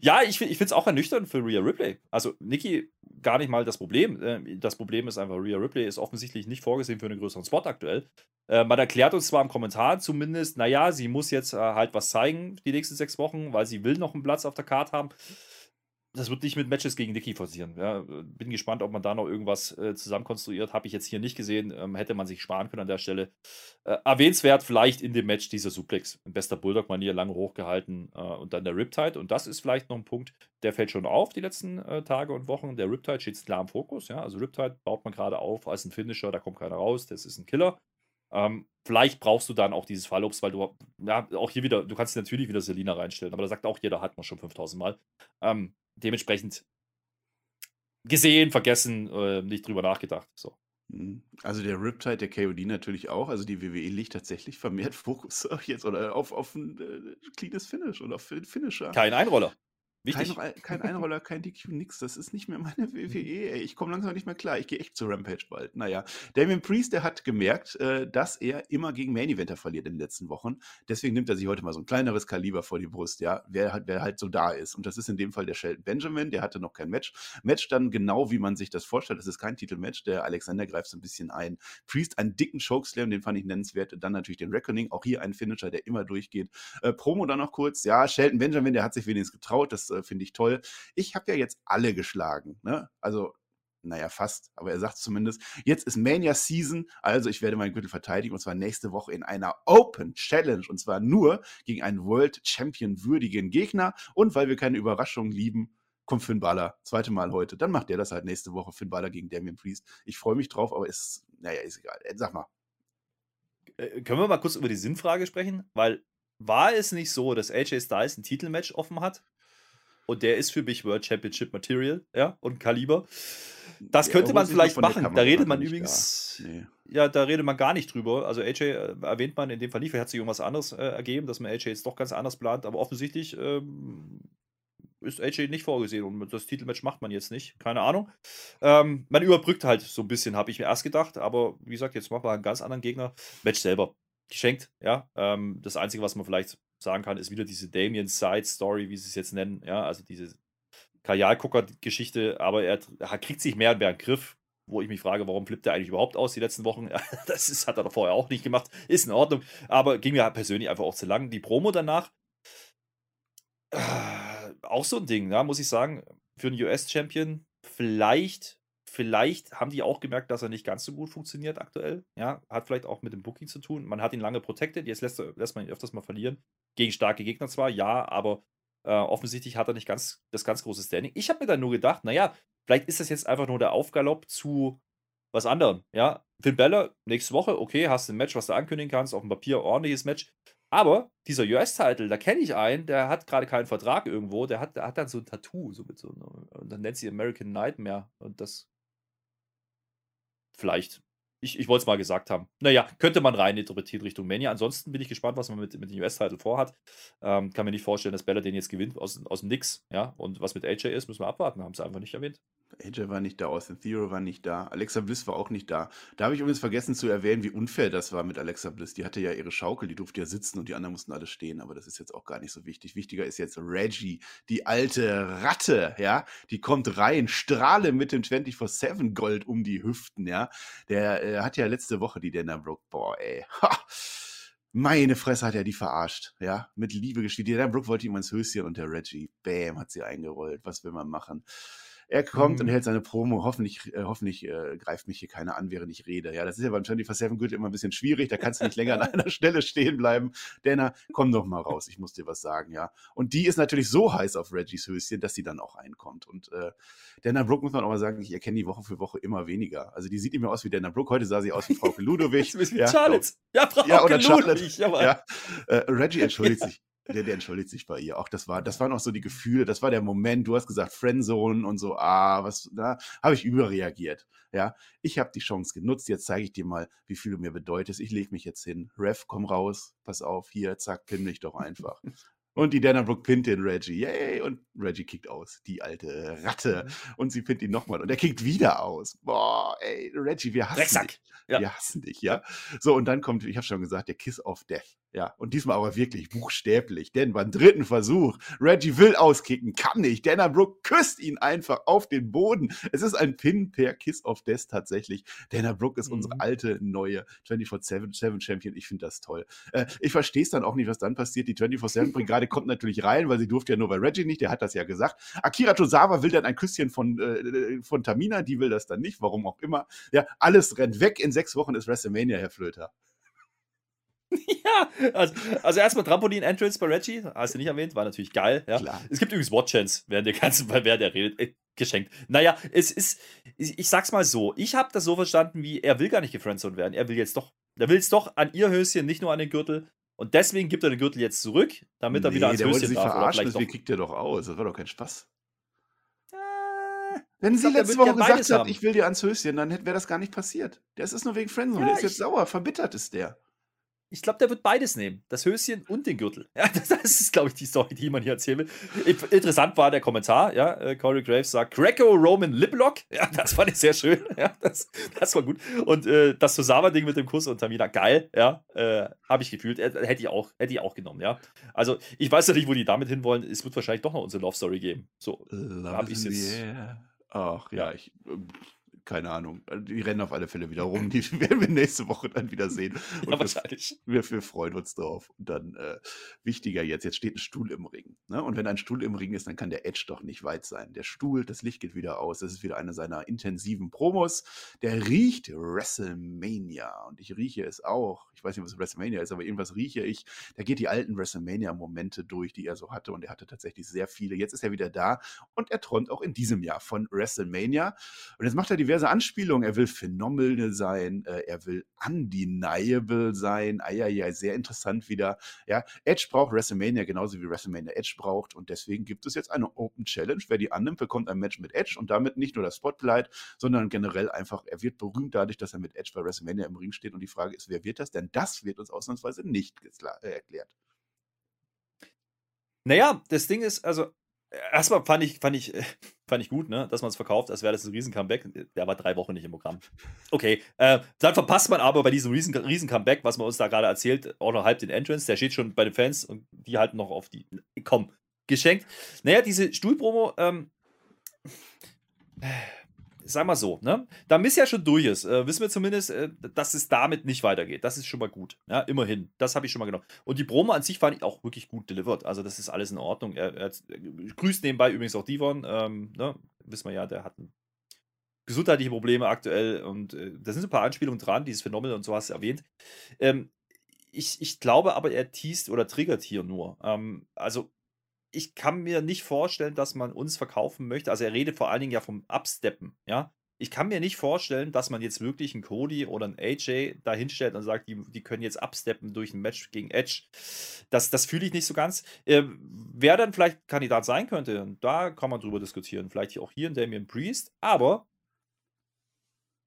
Ja, ich, ich finde es auch ernüchternd für Rhea Ripley. Also Nikki gar nicht mal das Problem. Ähm, das Problem ist einfach, Rhea Ripley ist offensichtlich nicht vorgesehen für einen größeren Spot aktuell. Äh, man erklärt uns zwar im Kommentar zumindest, naja, sie muss jetzt äh, halt was zeigen die nächsten sechs Wochen, weil sie will noch einen Platz auf der Karte haben das wird nicht mit Matches gegen Nikki forcieren. Ja, bin gespannt, ob man da noch irgendwas äh, zusammenkonstruiert. Habe ich jetzt hier nicht gesehen. Ähm, hätte man sich sparen können an der Stelle. Äh, erwähnenswert vielleicht in dem Match dieser Suplex. In bester Bulldog-Manier lange hochgehalten äh, und dann der Riptide. Und das ist vielleicht noch ein Punkt, der fällt schon auf die letzten äh, Tage und Wochen. Der Riptide steht klar im Fokus. Ja? Also Riptide baut man gerade auf als ein Finisher. Da kommt keiner raus. Das ist ein Killer. Ähm, vielleicht brauchst du dann auch dieses Fallobst, weil du, ja, auch hier wieder, du kannst natürlich wieder Selina reinstellen, aber da sagt auch jeder, hat man schon 5000 Mal. Ähm, dementsprechend gesehen, vergessen, äh, nicht drüber nachgedacht. So. Mhm. Also der Riptide, der KOD natürlich auch. Also die WWE legt tatsächlich vermehrt Fokus jetzt oder auf, auf ein äh, cleanes Finish oder auf Finisher. Kein Einroller. Wichtig. Kein, kein Einroller, kein DQ, nix. Das ist nicht mehr meine WWE. Ey. Ich komme langsam nicht mehr klar. Ich gehe echt zu Rampage bald. Naja, Damien Priest, der hat gemerkt, äh, dass er immer gegen Main Eventer verliert in den letzten Wochen. Deswegen nimmt er sich heute mal so ein kleineres Kaliber vor die Brust, ja, wer, halt, wer halt so da ist. Und das ist in dem Fall der Shelton Benjamin, der hatte noch kein Match. Match dann genau, wie man sich das vorstellt. Das ist kein Titelmatch. Der Alexander greift so ein bisschen ein. Priest einen dicken Chokeslam, den fand ich nennenswert. Dann natürlich den Reckoning. Auch hier ein Finisher, der immer durchgeht. Äh, Promo dann noch kurz. Ja, Shelton Benjamin, der hat sich wenigstens getraut. Das äh, finde ich toll. Ich habe ja jetzt alle geschlagen. Ne? Also naja, fast, aber er sagt zumindest, jetzt ist Mania Season, also ich werde meinen Gürtel verteidigen und zwar nächste Woche in einer Open Challenge und zwar nur gegen einen World Champion würdigen Gegner und weil wir keine Überraschungen lieben, kommt Finn Balor, zweite Mal heute, dann macht der das halt nächste Woche, Finn Balor gegen Damien Priest. Ich freue mich drauf, aber ist, naja, ist egal. Äh, sag mal. Äh, können wir mal kurz über die Sinnfrage sprechen? Weil war es nicht so, dass AJ Styles ein Titelmatch offen hat und der ist für mich World Championship Material, ja, und Kaliber. Das könnte ja, man vielleicht machen. Da redet man übrigens, nee. ja, da redet man gar nicht drüber. Also AJ äh, erwähnt man in dem Fall nicht, vielleicht hat sich irgendwas anderes äh, ergeben, dass man AJ jetzt doch ganz anders plant, aber offensichtlich ähm, ist AJ nicht vorgesehen und das Titelmatch macht man jetzt nicht. Keine Ahnung. Ähm, man überbrückt halt so ein bisschen, habe ich mir erst gedacht, aber wie gesagt, jetzt machen wir einen ganz anderen Gegner. Match selber geschenkt, ja. Ähm, das Einzige, was man vielleicht sagen kann, ist wieder diese Damien Side Story, wie sie es jetzt nennen. Ja, also diese Kajalgucker-Geschichte, aber er, er, kriegt sich mehr und mehr in den Griff. wo ich mich frage, warum flippt er eigentlich überhaupt aus die letzten Wochen? das ist, hat er doch vorher auch nicht gemacht. Ist in Ordnung. Aber ging mir persönlich einfach auch zu lang. Die Promo danach, äh, auch so ein Ding, ja, muss ich sagen, für einen US-Champion. Vielleicht, vielleicht haben die auch gemerkt, dass er nicht ganz so gut funktioniert aktuell. Ja, hat vielleicht auch mit dem Booking zu tun. Man hat ihn lange protected, jetzt lässt, lässt man ihn öfters mal verlieren. Gegen starke Gegner zwar, ja, aber äh, offensichtlich hat er nicht ganz das ganz große Standing. Ich habe mir dann nur gedacht, naja, vielleicht ist das jetzt einfach nur der Aufgalopp zu was anderem. Ja, Finn Bella, nächste Woche, okay, hast du ein Match, was du ankündigen kannst, auf dem Papier ordentliches Match. Aber dieser US-Title, da kenne ich einen, der hat gerade keinen Vertrag irgendwo, der hat, der hat dann so ein Tattoo, so mit so, und dann nennt sie American Nightmare. Und das vielleicht ich, ich wollte es mal gesagt haben. Naja, könnte man rein interpretieren Richtung Mania. Ansonsten bin ich gespannt, was man mit, mit dem US-Title vorhat. Ähm, kann mir nicht vorstellen, dass Bella den jetzt gewinnt aus, aus dem Nix. Ja? Und was mit AJ ist, müssen wir abwarten. Haben sie einfach nicht erwähnt. AJ war nicht da, Austin Theory war nicht da, Alexa Bliss war auch nicht da. Da habe ich übrigens vergessen zu erwähnen, wie unfair das war mit Alexa Bliss. Die hatte ja ihre Schaukel, die durfte ja sitzen und die anderen mussten alle stehen, aber das ist jetzt auch gar nicht so wichtig. Wichtiger ist jetzt Reggie, die alte Ratte, ja, die kommt rein, strahle mit dem 24-7 Gold um die Hüften, ja. Der äh, hat ja letzte Woche die Dana Brooke, boah, ey. Ha. Meine Fresse hat er die verarscht, ja, mit Liebe gespielt. Dana Brooke wollte ihm ins Höschen und der Reggie, bam, hat sie eingerollt. Was will man machen? Er kommt mhm. und hält seine Promo. Hoffentlich, äh, hoffentlich äh, greift mich hier keiner an, während ich rede. Ja, das ist ja beim 24-7 Gürtel immer ein bisschen schwierig. Da kannst du nicht länger an einer Stelle stehen bleiben. Denner, komm doch mal raus. Ich muss dir was sagen, ja. Und die ist natürlich so heiß auf Reggies Höschen, dass sie dann auch reinkommt. Und äh, Dana Brooke muss man auch mal sagen, ich erkenne die Woche für Woche immer weniger. Also die sieht nicht mehr aus wie Dana Brooke. Heute sah sie aus wie Frau Ludowig. ja, Charlotte. Ja, Frau ja, oder Ludwig. Ja, äh, Reggie entschuldigt sich der, der entschuldigt sich bei ihr. Auch das war, das waren auch so die Gefühle, das war der Moment, du hast gesagt Friendzone und so, ah, was, da habe ich überreagiert. Ja, ich habe die Chance genutzt, jetzt zeige ich dir mal, wie viel du mir bedeutest. Ich lege mich jetzt hin. Ref, komm raus, pass auf, hier, zack, pin mich doch einfach. Und die Dana Brooke pinnt den Reggie. Yay! Und Reggie kickt aus. Die alte Ratte. Mhm. Und sie pinnt ihn nochmal. Und er kickt wieder aus. Boah, ey, Reggie, wir hassen Drecksack. dich. Ja. Wir hassen dich, ja. So, und dann kommt, ich habe schon gesagt, der Kiss of Death. Ja, und diesmal aber wirklich buchstäblich, denn beim dritten Versuch, Reggie will auskicken, kann nicht. Dana Brooke küsst ihn einfach auf den Boden. Es ist ein Pin per Kiss of Death tatsächlich. Dana Brooke ist mhm. unsere alte, neue 24-7 Champion. Ich finde das toll. Äh, ich verstehe es dann auch nicht, was dann passiert. Die 24-7-Brigade kommt natürlich rein, weil sie durfte ja nur bei Reggie nicht, der hat das ja gesagt. Akira Tozawa will dann ein Küsschen von, äh, von Tamina, die will das dann nicht, warum auch immer. Ja, alles rennt weg. In sechs Wochen ist WrestleMania, Herr Flöter. ja, also, also erstmal Trampolin-Entrance bei Reggie, hast du nicht erwähnt, war natürlich geil. Ja. Klar. Es gibt übrigens Watch-Chance während der ganzen, während der redet. Äh, geschenkt. Naja, es ist, ich, ich sag's mal so, ich habe das so verstanden, wie er will gar nicht gefriendzoned werden. Er will jetzt doch, er will es doch an ihr Höschen, nicht nur an den Gürtel. Und deswegen gibt er den Gürtel jetzt zurück, damit nee, er wieder ans der Höschen sich darf. Verarschen, deswegen kriegt er doch aus. Das war doch kein Spaß. Äh, Wenn sie letzte Woche gesagt hat, ich will dir ans Höschen, dann wäre das gar nicht passiert. Das ist nur wegen Friendzone. Ja, der ist jetzt sauer, verbittert ist der. Ich glaube, der wird beides nehmen. Das Höschen und den Gürtel. Ja, das, ist, glaube ich, die Story, die man hier erzählen will. Interessant war der Kommentar, ja. Äh, Corey Graves sagt, Greco-Roman Liplock. Ja, das fand ich sehr schön. Ja, das, das war gut. Und äh, das Tosawa-Ding mit dem Kuss und Tamina, geil, ja. Äh, Habe ich gefühlt. Äh, hätte ich, auch, hätte ich auch genommen, ja. Also, ich weiß ja nicht, wo die damit hinwollen. Es wird wahrscheinlich doch noch unsere Love-Story geben. So, habe ich jetzt. Ach ja, ich äh, keine Ahnung. Die rennen auf alle Fälle wieder rum. Die werden wir nächste Woche dann wieder sehen. Und ja, wahrscheinlich. Wir, wir, freuen uns drauf. Und dann äh, wichtiger jetzt, jetzt steht ein Stuhl im Ring. Ne? Und wenn ein Stuhl im Ring ist, dann kann der Edge doch nicht weit sein. Der Stuhl, das Licht geht wieder aus. Das ist wieder eine seiner intensiven Promos. Der riecht WrestleMania. Und ich rieche es auch. Ich weiß nicht, was WrestleMania ist, aber irgendwas rieche ich. Da geht die alten WrestleMania-Momente durch, die er so hatte. Und er hatte tatsächlich sehr viele. Jetzt ist er wieder da. Und er träumt auch in diesem Jahr von WrestleMania. Und jetzt macht er diverse Anspielungen. Er will phenomenal sein, äh, er will undeniable sein. Eieiei, sehr interessant wieder. Ja, Edge braucht WrestleMania genauso wie WrestleMania Edge braucht und deswegen gibt es jetzt eine Open Challenge. Wer die annimmt, bekommt ein Match mit Edge und damit nicht nur das Spotlight, sondern generell einfach, er wird berühmt dadurch, dass er mit Edge bei WrestleMania im Ring steht und die Frage ist, wer wird das? Denn das wird uns ausnahmsweise nicht äh, erklärt. Naja, das Ding ist, also erstmal fand ich, fand ich, fand ich gut, ne, dass man es verkauft, als wäre das ein Riesen-Comeback. Der war drei Wochen nicht im Programm. Okay, äh, dann verpasst man aber bei diesem Riesen-Comeback, was man uns da gerade erzählt, auch noch halb den Entrance. Der steht schon bei den Fans und die halten noch auf die. Komm, geschenkt. Naja, diese Stuhlpromo, ähm, sag mal so, ne? Da Miss ja schon durch ist, äh, wissen wir zumindest, äh, dass es damit nicht weitergeht. Das ist schon mal gut. Ja, immerhin. Das habe ich schon mal genommen. Und die Promo an sich fand ich auch wirklich gut delivered. Also, das ist alles in Ordnung. Er, er, er grüßt nebenbei übrigens auch Divon. Ähm, ne? Wissen wir ja, der hat gesundheitliche Probleme aktuell und äh, da sind so ein paar Anspielungen dran, dieses Phänomen und so hast du erwähnt. Ähm, ich, ich glaube aber, er teast oder triggert hier nur. Ähm, also ich kann mir nicht vorstellen, dass man uns verkaufen möchte. Also er redet vor allen Dingen ja vom Upsteppen, ja. Ich kann mir nicht vorstellen, dass man jetzt wirklich einen Cody oder einen AJ da hinstellt und sagt, die, die können jetzt upsteppen durch ein Match gegen Edge. Das, das fühle ich nicht so ganz. Äh, wer dann vielleicht Kandidat sein könnte, da kann man drüber diskutieren. Vielleicht auch hier ein Damien Priest, aber.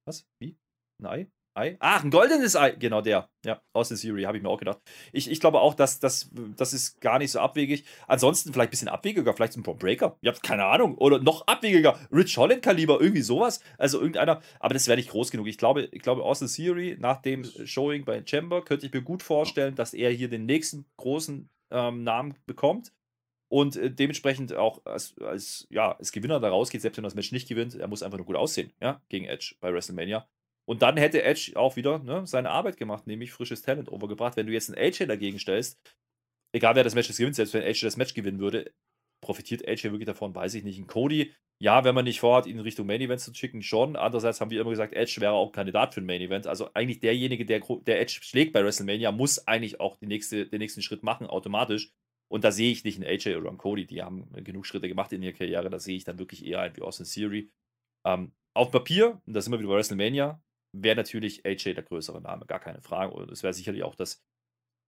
Was? Wie? Ein Ei? Ach, ein goldenes Ei. Genau der. Ja, aus der Serie, habe ich mir auch gedacht. Ich, ich glaube auch, dass das, das ist gar nicht so abwegig. Ansonsten vielleicht ein bisschen abwegiger, vielleicht ein Bomb Breaker. Ihr habt keine Ahnung. Oder noch abwegiger. Rich Holland-Kaliber, irgendwie sowas. Also irgendeiner. Aber das wäre nicht groß genug. Ich glaube, ich glaube, aus der Serie, nach dem Showing bei Chamber, könnte ich mir gut vorstellen, dass er hier den nächsten großen ähm, Namen bekommt und äh, dementsprechend auch als, als, ja, als Gewinner da rausgeht, selbst wenn das Match nicht gewinnt, er muss einfach nur gut aussehen, ja, gegen Edge bei WrestleMania. Und dann hätte Edge auch wieder ne, seine Arbeit gemacht, nämlich frisches Talent overgebracht. Wenn du jetzt einen AJ dagegen stellst, egal wer das Match gewinnt, selbst wenn AJ das Match gewinnen würde, profitiert AJ wirklich davon, weiß ich nicht. Ein Cody, ja, wenn man nicht vorhat, ihn in Richtung Main Event zu schicken, schon. Andererseits haben wir immer gesagt, Edge wäre auch Kandidat für ein Main Event. Also eigentlich derjenige, der, der Edge schlägt bei WrestleMania, muss eigentlich auch nächste, den nächsten Schritt machen, automatisch. Und da sehe ich nicht einen AJ oder einen Cody, die haben genug Schritte gemacht in ihrer Karriere. Da sehe ich dann wirklich eher ein wie Austin Theory. Ähm, auf Papier, und da sind wir wieder bei WrestleMania, wäre natürlich AJ der größere Name, gar keine Frage. Und es wäre sicherlich auch das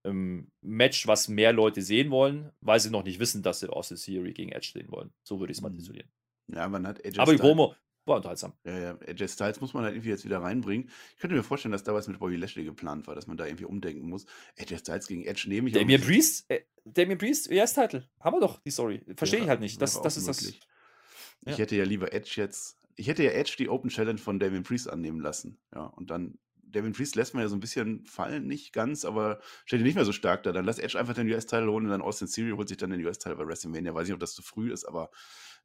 ähm, Match, was mehr Leute sehen wollen, weil sie noch nicht wissen, dass sie Austin Theory gegen Edge sehen wollen. So würde ich es mal mhm. titulieren. Ja, man hat AJ Aber die Promo war unterhaltsam. Ja, ja, AJ Styles muss man halt irgendwie jetzt wieder reinbringen. Ich könnte mir vorstellen, dass da was mit Bobby Lashley geplant war, dass man da irgendwie umdenken muss. AJ Styles gegen Edge nehme ich Damien Priest, äh, Damien Priest, US-Title. Haben wir doch die Story. Verstehe ja, ich halt nicht. Das, das ist möglich. das. Ich hätte ja lieber Edge jetzt ich hätte ja Edge die Open Challenge von Damien Priest annehmen lassen. Ja, und dann, Damien Priest lässt man ja so ein bisschen fallen, nicht ganz, aber steht nicht mehr so stark da. Dann lass Edge einfach den US-Title holen und dann Austin Theory holt sich dann den US-Title bei WrestleMania. Weiß nicht, ob das zu früh ist, aber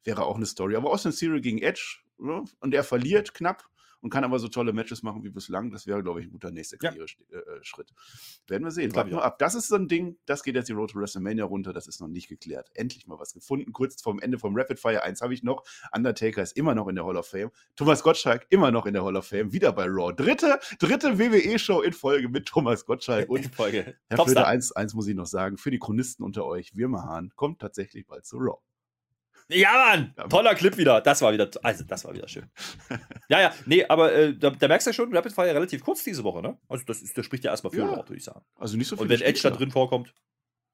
wäre auch eine Story. Aber Austin Theory gegen Edge, ja, ne, und er verliert knapp und kann aber so tolle Matches machen wie bislang. Das wäre, glaube ich, ein guter nächster Karriereschritt. Ja. Äh, Werden wir sehen. Warten wir ab. Das ist so ein Ding, das geht jetzt die Road to WrestleMania runter. Das ist noch nicht geklärt. Endlich mal was gefunden. Kurz vorm Ende vom Rapid Fire 1 habe ich noch. Undertaker ist immer noch in der Hall of Fame. Thomas Gottschalk immer noch in der Hall of Fame. Wieder bei Raw. Dritte, dritte WWE-Show in Folge mit Thomas Gottschalk. Und Folge. Herr Flöter, eins, eins muss ich noch sagen. Für die Chronisten unter euch, Wirma Hahn kommt tatsächlich bald zu Raw. Ja, Mann! Toller Clip wieder. Das war wieder, also das war wieder schön. ja, ja, nee, aber äh, da, da, merkst du ja schon, Rapid Fire relativ kurz diese Woche, ne? Also das, ist, das spricht ja erstmal für ja. Laut, würde ich sagen. Also nicht so viel. Und wenn Edge da drin vorkommt.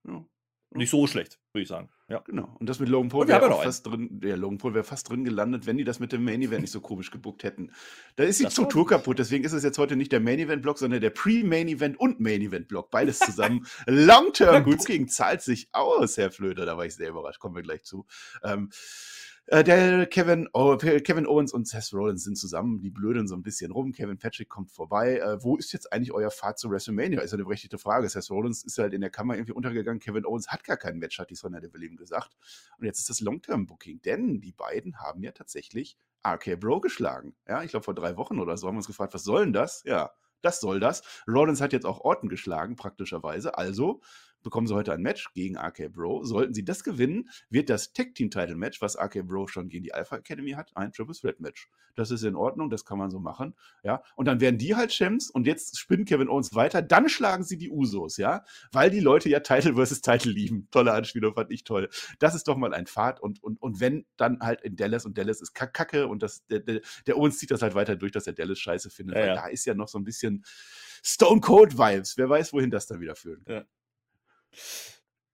Ja. Nicht so schlecht, würde ich sagen. Ja. Genau. Und das mit Logan Paul wäre auch fast drin, ja, Logan Paul wäre fast drin gelandet, wenn die das mit dem Main Event nicht so komisch gebuckt hätten. Da ist die das Struktur kaputt, deswegen ist es jetzt heute nicht der Main Event Block, sondern der Pre-Main Event und Main Event Block. Beides zusammen. Long-Term Booking zahlt sich aus, Herr Flöter. Da war ich sehr überrascht. Kommen wir gleich zu. Ähm, äh, der Kevin, oh, Kevin Owens und Seth Rollins sind zusammen, die blödeln so ein bisschen rum. Kevin Patrick kommt vorbei. Äh, wo ist jetzt eigentlich euer Fahrt zu WrestleMania? Ist ja eine berechtigte Frage. Seth Rollins ist halt in der Kammer irgendwie untergegangen. Kevin Owens hat gar kein Match, hat die Sonja Deville ihm gesagt. Und jetzt ist das Long-Term-Booking, denn die beiden haben ja tatsächlich RK Bro geschlagen. Ja, ich glaube vor drei Wochen oder so haben wir uns gefragt, was soll denn das? Ja, das soll das. Rollins hat jetzt auch Orton geschlagen, praktischerweise. Also bekommen sie heute ein Match gegen RK Bro. Sollten sie das gewinnen, wird das Tag Team Title Match, was RK Bro schon gegen die Alpha Academy hat, ein Triple Threat Match. Das ist in Ordnung, das kann man so machen, ja. Und dann werden die halt Champs und jetzt spinnt Kevin Owens weiter, dann schlagen sie die Usos, ja, weil die Leute ja Title versus Title lieben. Tolle Anspielung, fand ich toll. Das ist doch mal ein Pfad und, und, und wenn dann halt in Dallas und Dallas ist Kacke und das, der, der, der Owens zieht das halt weiter durch, dass er Dallas scheiße findet, ja, weil ja. da ist ja noch so ein bisschen Stone Cold Vibes. Wer weiß, wohin das dann wieder führen kann. Ja.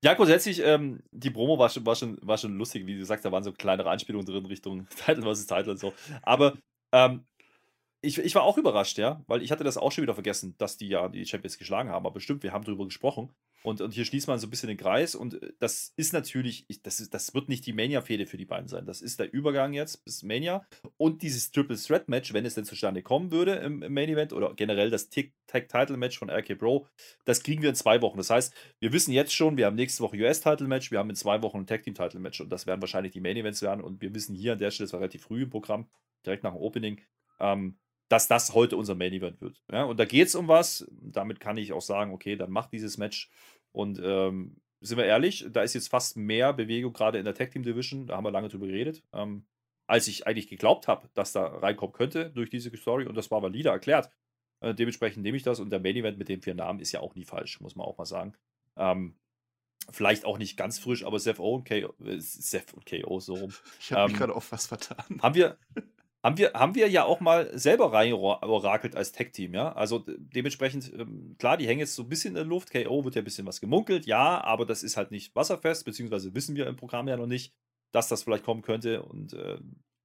Ja, grundsätzlich, ähm, die Promo war schon, war, schon, war schon lustig, wie du sagst, da waren so kleinere Anspielungen drin Richtung Title vs. Title und so. Aber ähm, ich, ich war auch überrascht, ja, weil ich hatte das auch schon wieder vergessen, dass die ja die Champions geschlagen haben. Aber bestimmt, wir haben darüber gesprochen. Und, und hier schließt man so ein bisschen den Kreis. Und äh, das ist natürlich, das, ist, das wird nicht die Mania-Fehde für die beiden sein. Das ist der Übergang jetzt bis Mania. Und dieses Triple Threat Match, wenn es denn zustande kommen würde im, im Main Event oder generell das Tag-Title-Match von RK Bro, das kriegen wir in zwei Wochen. Das heißt, wir wissen jetzt schon, wir haben nächste Woche US-Title-Match, wir haben in zwei Wochen ein Tag-Team-Title-Match. Und das werden wahrscheinlich die Main Events werden. Und wir wissen hier an der Stelle, das war relativ früh im Programm, direkt nach dem Opening, ähm, dass das heute unser Main Event wird. Ja, und da geht es um was. Damit kann ich auch sagen, okay, dann macht dieses Match. Und ähm, sind wir ehrlich, da ist jetzt fast mehr Bewegung gerade in der Tag Team Division. Da haben wir lange drüber geredet. Ähm, als ich eigentlich geglaubt habe, dass da reinkommen könnte durch diese Story. Und das war valide erklärt. Äh, dementsprechend nehme ich das. Und der Main Event mit den vier Namen ist ja auch nie falsch, muss man auch mal sagen. Ähm, vielleicht auch nicht ganz frisch, aber Seth, und KO, äh, Seth und KO so rum. Ich habe mich ähm, gerade auf was vertan. Haben wir, haben wir, haben wir ja auch mal selber reingeorakelt als Tech-Team, ja. Also dementsprechend, ähm, klar, die hängen jetzt so ein bisschen in der Luft. KO wird ja ein bisschen was gemunkelt, ja, aber das ist halt nicht wasserfest, beziehungsweise wissen wir im Programm ja noch nicht, dass das vielleicht kommen könnte. Und äh,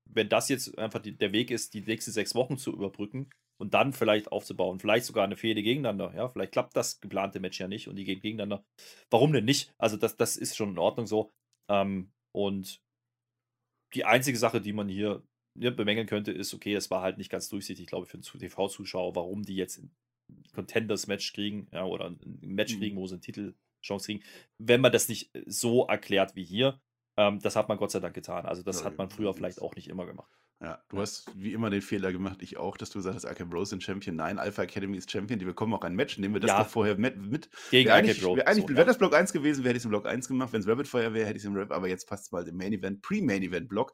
wenn das jetzt einfach die, der Weg ist, die nächsten sechs Wochen zu überbrücken und dann vielleicht aufzubauen, vielleicht sogar eine Fehde gegeneinander, ja, vielleicht klappt das geplante Match ja nicht und die gehen gegeneinander. Warum denn nicht? Also das, das ist schon in Ordnung so. Ähm, und die einzige Sache, die man hier ja, bemängeln könnte, ist, okay, es war halt nicht ganz durchsichtig, glaube ich, für den TV-Zuschauer, warum die jetzt ein Contenders-Match kriegen, ja, oder ein Match mhm. kriegen, wo sie einen Titelchance kriegen, wenn man das nicht so erklärt wie hier. Ähm, das hat man Gott sei Dank getan. Also, das ja, hat man früher vielleicht auch nicht immer gemacht. Ja, du hast wie immer den Fehler gemacht, ich auch, dass du gesagt hast, Arkham Rose sind Champion. Nein, Alpha Academy ist Champion, die bekommen auch ein Match. Nehmen wir das ja. doch vorher mit. mit. Gegen wäre eigentlich, wär eigentlich, so, wäre das Block 1 gewesen, wäre ich es im Block 1 gemacht. Wenn es Rabbit Fire wäre, hätte ich es im Rap, aber jetzt passt es mal im Main Event, Pre-Main Event Block.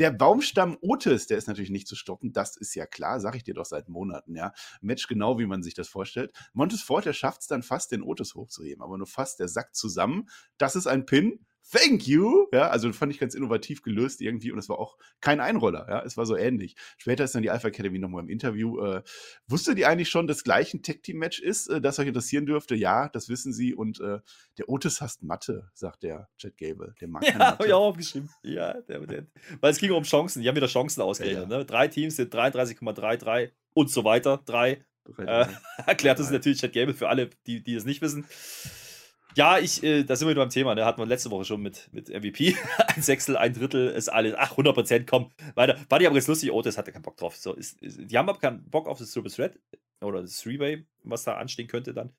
Der Baumstamm Otis, der ist natürlich nicht zu stoppen, das ist ja klar, sage ich dir doch seit Monaten, ja. Match genau, wie man sich das vorstellt. Montes Ford, der schafft es dann fast, den Otis hochzuheben, aber nur fast, der sackt zusammen. Das ist ein Pin thank you. Ja, also fand ich ganz innovativ gelöst irgendwie und es war auch kein Einroller. Ja, es war so ähnlich. Später ist dann die Alpha Academy nochmal im Interview. Äh, wusste die eigentlich schon, dass gleich ein Tech-Team-Match ist, äh, das euch interessieren dürfte? Ja, das wissen sie. Und äh, der Otis hasst Mathe, sagt der Chad Gable. Der mag ja, habe ich auch aufgeschrieben. Ja, der, der, weil es ging um Chancen. Die haben wieder Chancen ausgerechnet. Ja, ja. Ne? Drei Teams sind 33,33 und so weiter. Drei. Äh, erklärt das natürlich Chad Gable für alle, die, die es nicht wissen. Ja, ich, äh, da sind wir wieder beim Thema, ne? Hatten wir letzte Woche schon mit, mit MVP. ein Sechstel, ein Drittel ist alles. Ach, 100 Prozent, komm. Weiter. War die aber ganz lustig. Otis hatte keinen Bock drauf. So, ist, ist, die haben aber keinen Bock auf das Triple Threat oder das Three-Way, was da anstehen könnte dann.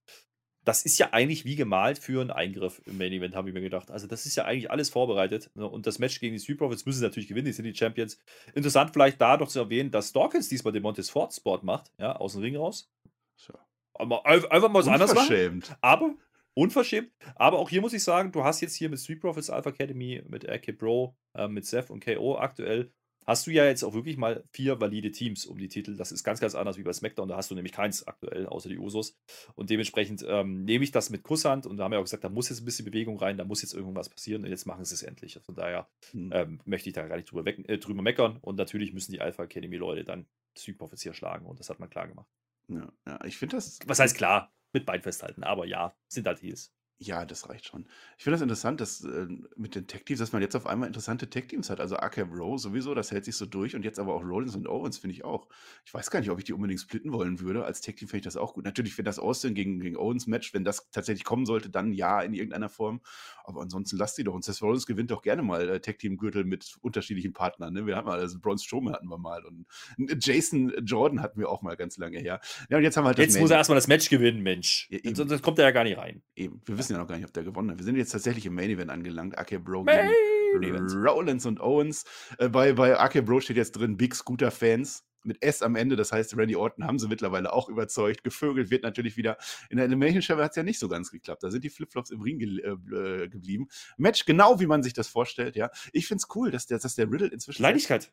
Das ist ja eigentlich wie gemalt für einen Eingriff im Main Event, habe ich mir gedacht. Also, das ist ja eigentlich alles vorbereitet. Ne? Und das Match gegen die Street Profits müssen sie natürlich gewinnen, die sind die Champions. Interessant vielleicht da noch zu erwähnen, dass Dawkins diesmal den Montes Ford Sport macht, ja, aus dem Ring raus. So. Einfach mal was anderes machen. Aber unverschämt. Aber auch hier muss ich sagen, du hast jetzt hier mit Street Profits Alpha Academy, mit RK Bro, äh, mit Seth und KO aktuell, hast du ja jetzt auch wirklich mal vier valide Teams um die Titel. Das ist ganz, ganz anders wie bei SmackDown. Da hast du nämlich keins aktuell, außer die Usos. Und dementsprechend ähm, nehme ich das mit Kusshand und da haben wir auch gesagt, da muss jetzt ein bisschen Bewegung rein, da muss jetzt irgendwas passieren und jetzt machen sie es endlich. Von daher hm. ähm, möchte ich da gar nicht drüber, äh, drüber meckern. Und natürlich müssen die Alpha Academy-Leute dann Street Profits hier schlagen und das hat man klar gemacht. Ja, ja ich finde das. Was heißt klar? Mit Bein festhalten, aber ja, sind halt Heels. Ja, das reicht schon. Ich finde das interessant, dass äh, mit den Tech-Teams, dass man jetzt auf einmal interessante Tech-Teams hat. Also Arkham Row sowieso, das hält sich so durch und jetzt aber auch Rollins und Owens finde ich auch. Ich weiß gar nicht, ob ich die unbedingt splitten wollen würde. Als Tech-Team finde ich das auch gut. Natürlich, wenn das Austin gegen, gegen Owens-Match, wenn das tatsächlich kommen sollte, dann ja in irgendeiner Form. Aber ansonsten lasst die doch. Und Seth Rollins gewinnt doch gerne mal äh, Tech-Team-Gürtel mit unterschiedlichen Partnern. Ne? Wir haben mal, also Braun Strowman hatten wir mal und Jason Jordan hatten wir auch mal ganz lange her. Ja, und jetzt haben wir halt Jetzt muss er erstmal das Match gewinnen, Mensch. Ja, Sonst kommt er ja gar nicht rein. Eben. Wir wissen ja noch gar nicht, ob der gewonnen hat. Wir sind jetzt tatsächlich im Main Event angelangt. Ake Bro Rollins und Owens. Äh, bei, bei Ake Bro steht jetzt drin Big Scooter Fans mit S am Ende. Das heißt, Randy Orton haben sie mittlerweile auch überzeugt. Gevögelt wird natürlich wieder. In der Elimination Show hat es ja nicht so ganz geklappt. Da sind die Flipflops im Ring ge äh, geblieben. Match genau, wie man sich das vorstellt. Ja, ich finde es cool, dass der, dass der Riddle inzwischen. Kleinigkeit.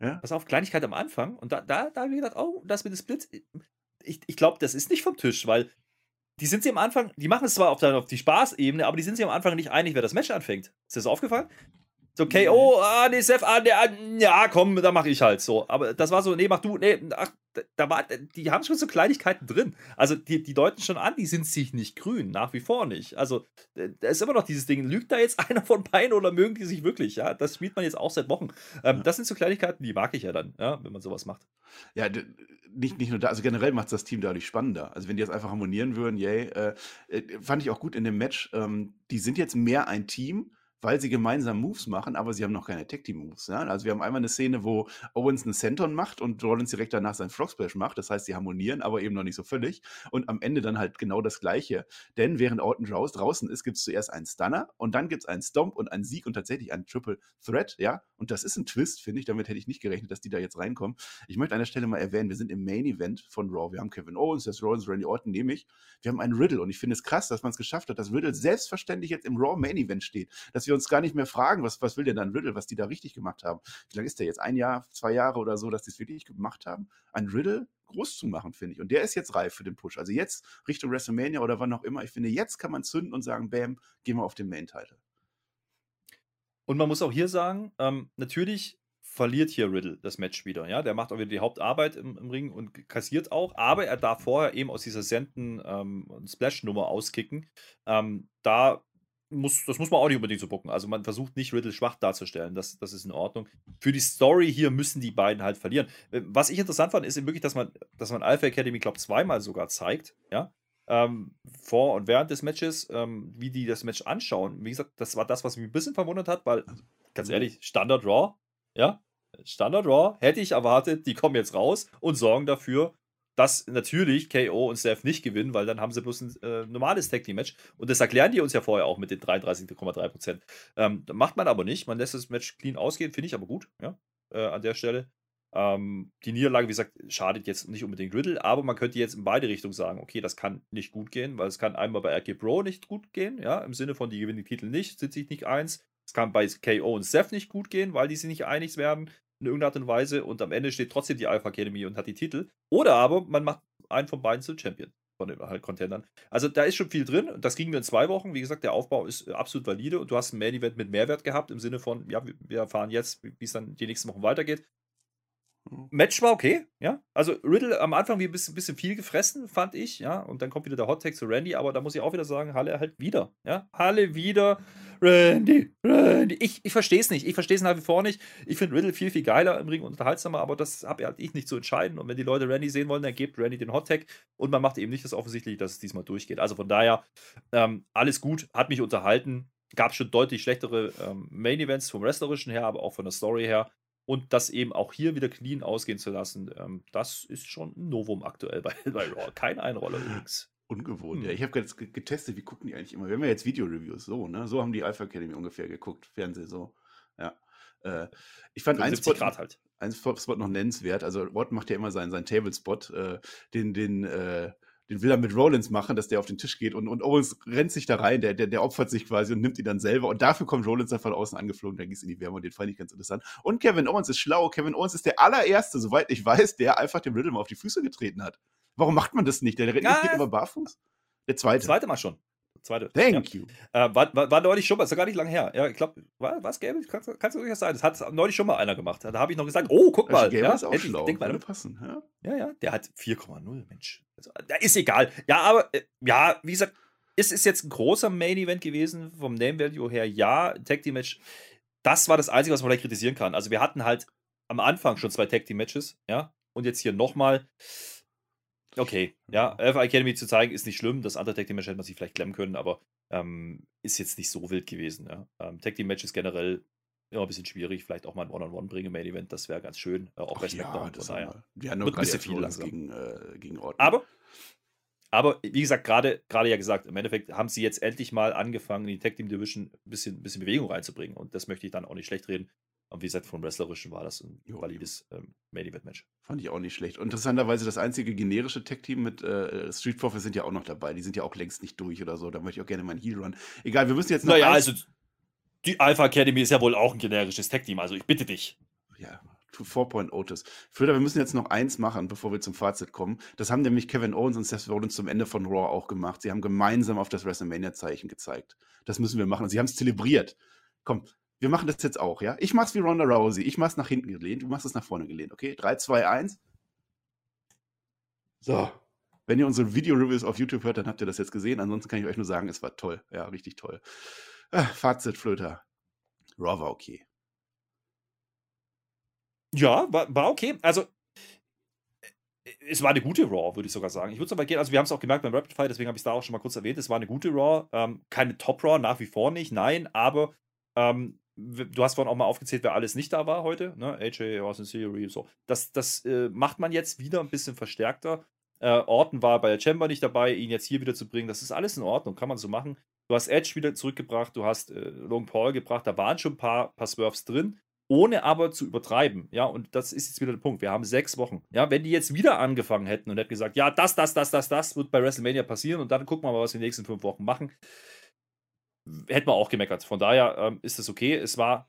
Ja? Pass auf, Kleinigkeit am Anfang. Und da, da, da habe ich gedacht, oh, das mit dem Split. Ich, ich glaube, das ist nicht vom Tisch, weil die sind sich am Anfang, die machen es zwar auf, auf die Spaßebene, aber die sind sich am Anfang nicht einig, wer das Match anfängt. Ist dir das aufgefallen? So, KO, ah, nee, Seth, ah, nee, ah, ja, komm, da mach ich halt so. Aber das war so, nee, mach du, nee, ach, da war, die haben schon so Kleinigkeiten drin. Also, die, die deuten schon an, die sind sich nicht grün, nach wie vor nicht. Also, da ist immer noch dieses Ding, lügt da jetzt einer von beiden oder mögen die sich wirklich, ja? Das spielt man jetzt auch seit Wochen. Ähm, das sind so Kleinigkeiten, die mag ich ja dann, ja, wenn man sowas macht. Ja, nicht, nicht nur da, also generell macht das Team dadurch spannender. Also, wenn die jetzt einfach harmonieren würden, yay, äh, äh, fand ich auch gut in dem Match. Ähm, die sind jetzt mehr ein Team weil sie gemeinsam Moves machen, aber sie haben noch keine Tag Team Moves. Ja? Also wir haben einmal eine Szene, wo Owens einen Senton macht und Rollins direkt danach seinen Frog Splash macht. Das heißt, sie harmonieren, aber eben noch nicht so völlig. Und am Ende dann halt genau das Gleiche. Denn während Orton draußen ist, gibt es zuerst einen Stunner und dann gibt es einen Stomp und einen Sieg und tatsächlich einen Triple Threat. Ja, und das ist ein Twist, finde ich. Damit hätte ich nicht gerechnet, dass die da jetzt reinkommen. Ich möchte an der Stelle mal erwähnen, wir sind im Main Event von Raw. Wir haben Kevin Owens, das Rollins, Randy Orton nehme ich. Wir haben einen Riddle und ich finde es krass, dass man es geschafft hat, dass Riddle selbstverständlich jetzt im Raw Main Event steht. Dass wir uns gar nicht mehr fragen, fragen, was, was will denn dann Riddle, was die da richtig gemacht haben? Wie lange ist der jetzt? Ein Jahr, zwei Jahre oder so, dass die es wirklich gemacht haben? Ein Riddle groß zu machen, finde ich. Und der ist jetzt reif für den Push. Also jetzt Richtung WrestleMania oder wann auch immer. Ich finde, jetzt kann man zünden und sagen, bam, gehen wir auf den Main-Title. Und man muss auch hier sagen, ähm, natürlich verliert hier Riddle das Match wieder. Ja, der macht auch wieder die Hauptarbeit im, im Ring und kassiert auch, aber er darf vorher eben aus dieser Senden ähm, Splash-Nummer auskicken. Ähm, da muss, das muss man auch nicht unbedingt so bucken. Also man versucht nicht Riddle schwach darzustellen. Das, das ist in Ordnung. Für die Story hier müssen die beiden halt verlieren. Äh, was ich interessant fand, ist eben wirklich, dass man, dass man Alpha Academy, glaube zweimal sogar zeigt, ja. Ähm, vor und während des Matches, ähm, wie die das Match anschauen. Wie gesagt, das war das, was mich ein bisschen verwundert hat, weil, ganz ehrlich, Standard Raw, ja, Standard Raw, hätte ich erwartet, die kommen jetzt raus und sorgen dafür, dass natürlich KO und Seth nicht gewinnen, weil dann haben sie bloß ein äh, normales Tag Team Match. Und das erklären die uns ja vorher auch mit den 33,3%. Ähm, macht man aber nicht. Man lässt das Match clean ausgehen, finde ich aber gut, ja, äh, an der Stelle. Ähm, die Niederlage, wie gesagt, schadet jetzt nicht unbedingt Riddle, aber man könnte jetzt in beide Richtungen sagen, okay, das kann nicht gut gehen, weil es kann einmal bei RK Pro nicht gut gehen, ja, im Sinne von, die gewinnen den Titel nicht, sind sich nicht eins. Es kann bei KO und Seth nicht gut gehen, weil die sich nicht einig werden in irgendeiner Art und Weise und am Ende steht trotzdem die Alpha Academy und hat die Titel. Oder aber man macht einen von beiden zum Champion von den halt Contendern. Also da ist schon viel drin. Das ging wir in zwei Wochen. Wie gesagt, der Aufbau ist äh, absolut valide und du hast ein Main Event mit Mehrwert gehabt im Sinne von, ja, wir erfahren jetzt, wie es dann die nächsten Wochen weitergeht. Match war okay, ja. Also Riddle am Anfang wie ein bisschen, bisschen, viel gefressen, fand ich, ja. Und dann kommt wieder der Hot Tag zu Randy, aber da muss ich auch wieder sagen, Halle halt wieder, ja. Halle wieder, Randy, Randy. Ich, ich verstehe es nicht. Ich verstehe es nach wie vor nicht. Ich finde Riddle viel, viel geiler im Ring und unterhaltsamer, aber das habe halt ich nicht zu entscheiden. Und wenn die Leute Randy sehen wollen, dann gebt Randy den Hot Tag und man macht eben nicht das offensichtlich, dass es diesmal durchgeht. Also von daher, ähm, alles gut, hat mich unterhalten. Gab schon deutlich schlechtere ähm, Main Events vom Wrestlerischen her, aber auch von der Story her. Und das eben auch hier wieder clean ausgehen zu lassen, ähm, das ist schon ein Novum aktuell bei, bei Raw. Kein Einroller übrigens. Ungewohnt. Hm. Ja, ich habe jetzt getestet, wie gucken die eigentlich immer. Wir haben ja jetzt Video-Reviews, so, ne? So haben die Alpha Academy ungefähr geguckt, Fernseh so. Ja. Äh, ich fand einen Spot, halt. einen Spot noch nennenswert. Also, Watt macht ja immer seinen, seinen Table-Spot, äh, den, den, äh, den will er mit Rollins machen, dass der auf den Tisch geht und, und Owens rennt sich da rein, der, der, der opfert sich quasi und nimmt ihn dann selber und dafür kommt Rollins dann von außen angeflogen, der gießt in die Wärme und den fand ich ganz interessant. Und Kevin Owens ist schlau, Kevin Owens ist der allererste, soweit ich weiß, der einfach dem Riddle mal auf die Füße getreten hat. Warum macht man das nicht? Der rennt ja, nicht immer barfuß? Der zweite. Zweite Mal schon. Zweite. Thank ja. you. Äh, war, war, war, neulich schon mal, ist ja gar nicht lange her. Ja, ich glaube, war es Gable? Kannst du durchaus sein. Das hat neulich schon mal einer gemacht. Da habe ich noch gesagt, oh, guck mal. Gable ja, ist auch schlau. Denk mal, passen. Ja? ja, ja, der hat 4,0, Mensch. Also, ist egal. Ja, aber, äh, ja, wie gesagt, es ist jetzt ein großer Main-Event gewesen, vom Name-Value her, ja, Tag-Team-Match. Das war das Einzige, was man vielleicht kritisieren kann. Also wir hatten halt am Anfang schon zwei Tag-Team-Matches, ja, und jetzt hier nochmal. Okay, ja, Alpha Academy zu zeigen ist nicht schlimm. Das andere Tag Team Match hätte man sich vielleicht klemmen können, aber ähm, ist jetzt nicht so wild gewesen. Ja. Ähm, Tag Team Match ist generell immer ein bisschen schwierig. Vielleicht auch mal ein One-on-One bringen im Main Event, das wäre ganz schön. Äh, auch bei SmackDown. Ja, das naja. Wir nur ein bisschen viel langsam. Gegen, äh, gegen Aber, aber wie gesagt, gerade ja gesagt, im Endeffekt haben sie jetzt endlich mal angefangen, in die Tag Team Division ein bisschen, bisschen Bewegung reinzubringen. Und das möchte ich dann auch nicht schlecht reden. Und wie gesagt, vom Wrestlerischen war das ein jo. valides ähm, Main Event Match. Fand ich auch nicht schlecht. Interessanterweise das einzige generische Tech-Team mit äh, Street Profits sind ja auch noch dabei. Die sind ja auch längst nicht durch oder so. Da möchte ich auch gerne meinen Heal Run. Egal, wir müssen jetzt noch. Naja, also die Alpha Academy ist ja wohl auch ein generisches Tech-Team. Also ich bitte dich. Ja, 4.0 Otis. Flöder, wir müssen jetzt noch eins machen, bevor wir zum Fazit kommen. Das haben nämlich Kevin Owens und Seth Rollins zum Ende von Raw auch gemacht. Sie haben gemeinsam auf das WrestleMania-Zeichen gezeigt. Das müssen wir machen. Und sie haben es zelebriert. Komm, wir machen das jetzt auch, ja? Ich mach's wie Ronda Rousey. Ich mach's nach hinten gelehnt, du machst es nach vorne gelehnt, okay? 3, 2, 1. So. Wenn ihr unsere Video-Reviews auf YouTube hört, dann habt ihr das jetzt gesehen. Ansonsten kann ich euch nur sagen, es war toll. Ja, richtig toll. Äh, Fazit, Flöter. Raw war okay. Ja, war, war okay. Also, es war eine gute Raw, würde ich sogar sagen. Ich würde es aber gehen, also wir haben es auch gemerkt beim Rapid Fire, deswegen habe ich es da auch schon mal kurz erwähnt. Es war eine gute Raw, ähm, keine Top Raw, nach wie vor nicht, nein, aber ähm, du hast vorhin auch mal aufgezählt, wer alles nicht da war heute, ne? AJ, Austin Theory, so. Das, das äh, macht man jetzt wieder ein bisschen verstärkter. Äh, Orton war bei der Chamber nicht dabei, ihn jetzt hier wieder zu bringen, das ist alles in Ordnung, kann man so machen. Du hast Edge wieder zurückgebracht, du hast äh, Logan Paul gebracht, da waren schon ein paar, paar Swerves drin ohne aber zu übertreiben. Ja, und das ist jetzt wieder der Punkt. Wir haben sechs Wochen. Ja, wenn die jetzt wieder angefangen hätten und hätten gesagt, ja, das, das, das, das, das wird bei WrestleMania passieren und dann gucken wir mal, was wir in den nächsten fünf Wochen machen, hätten wir auch gemeckert. Von daher ähm, ist es okay. Es war,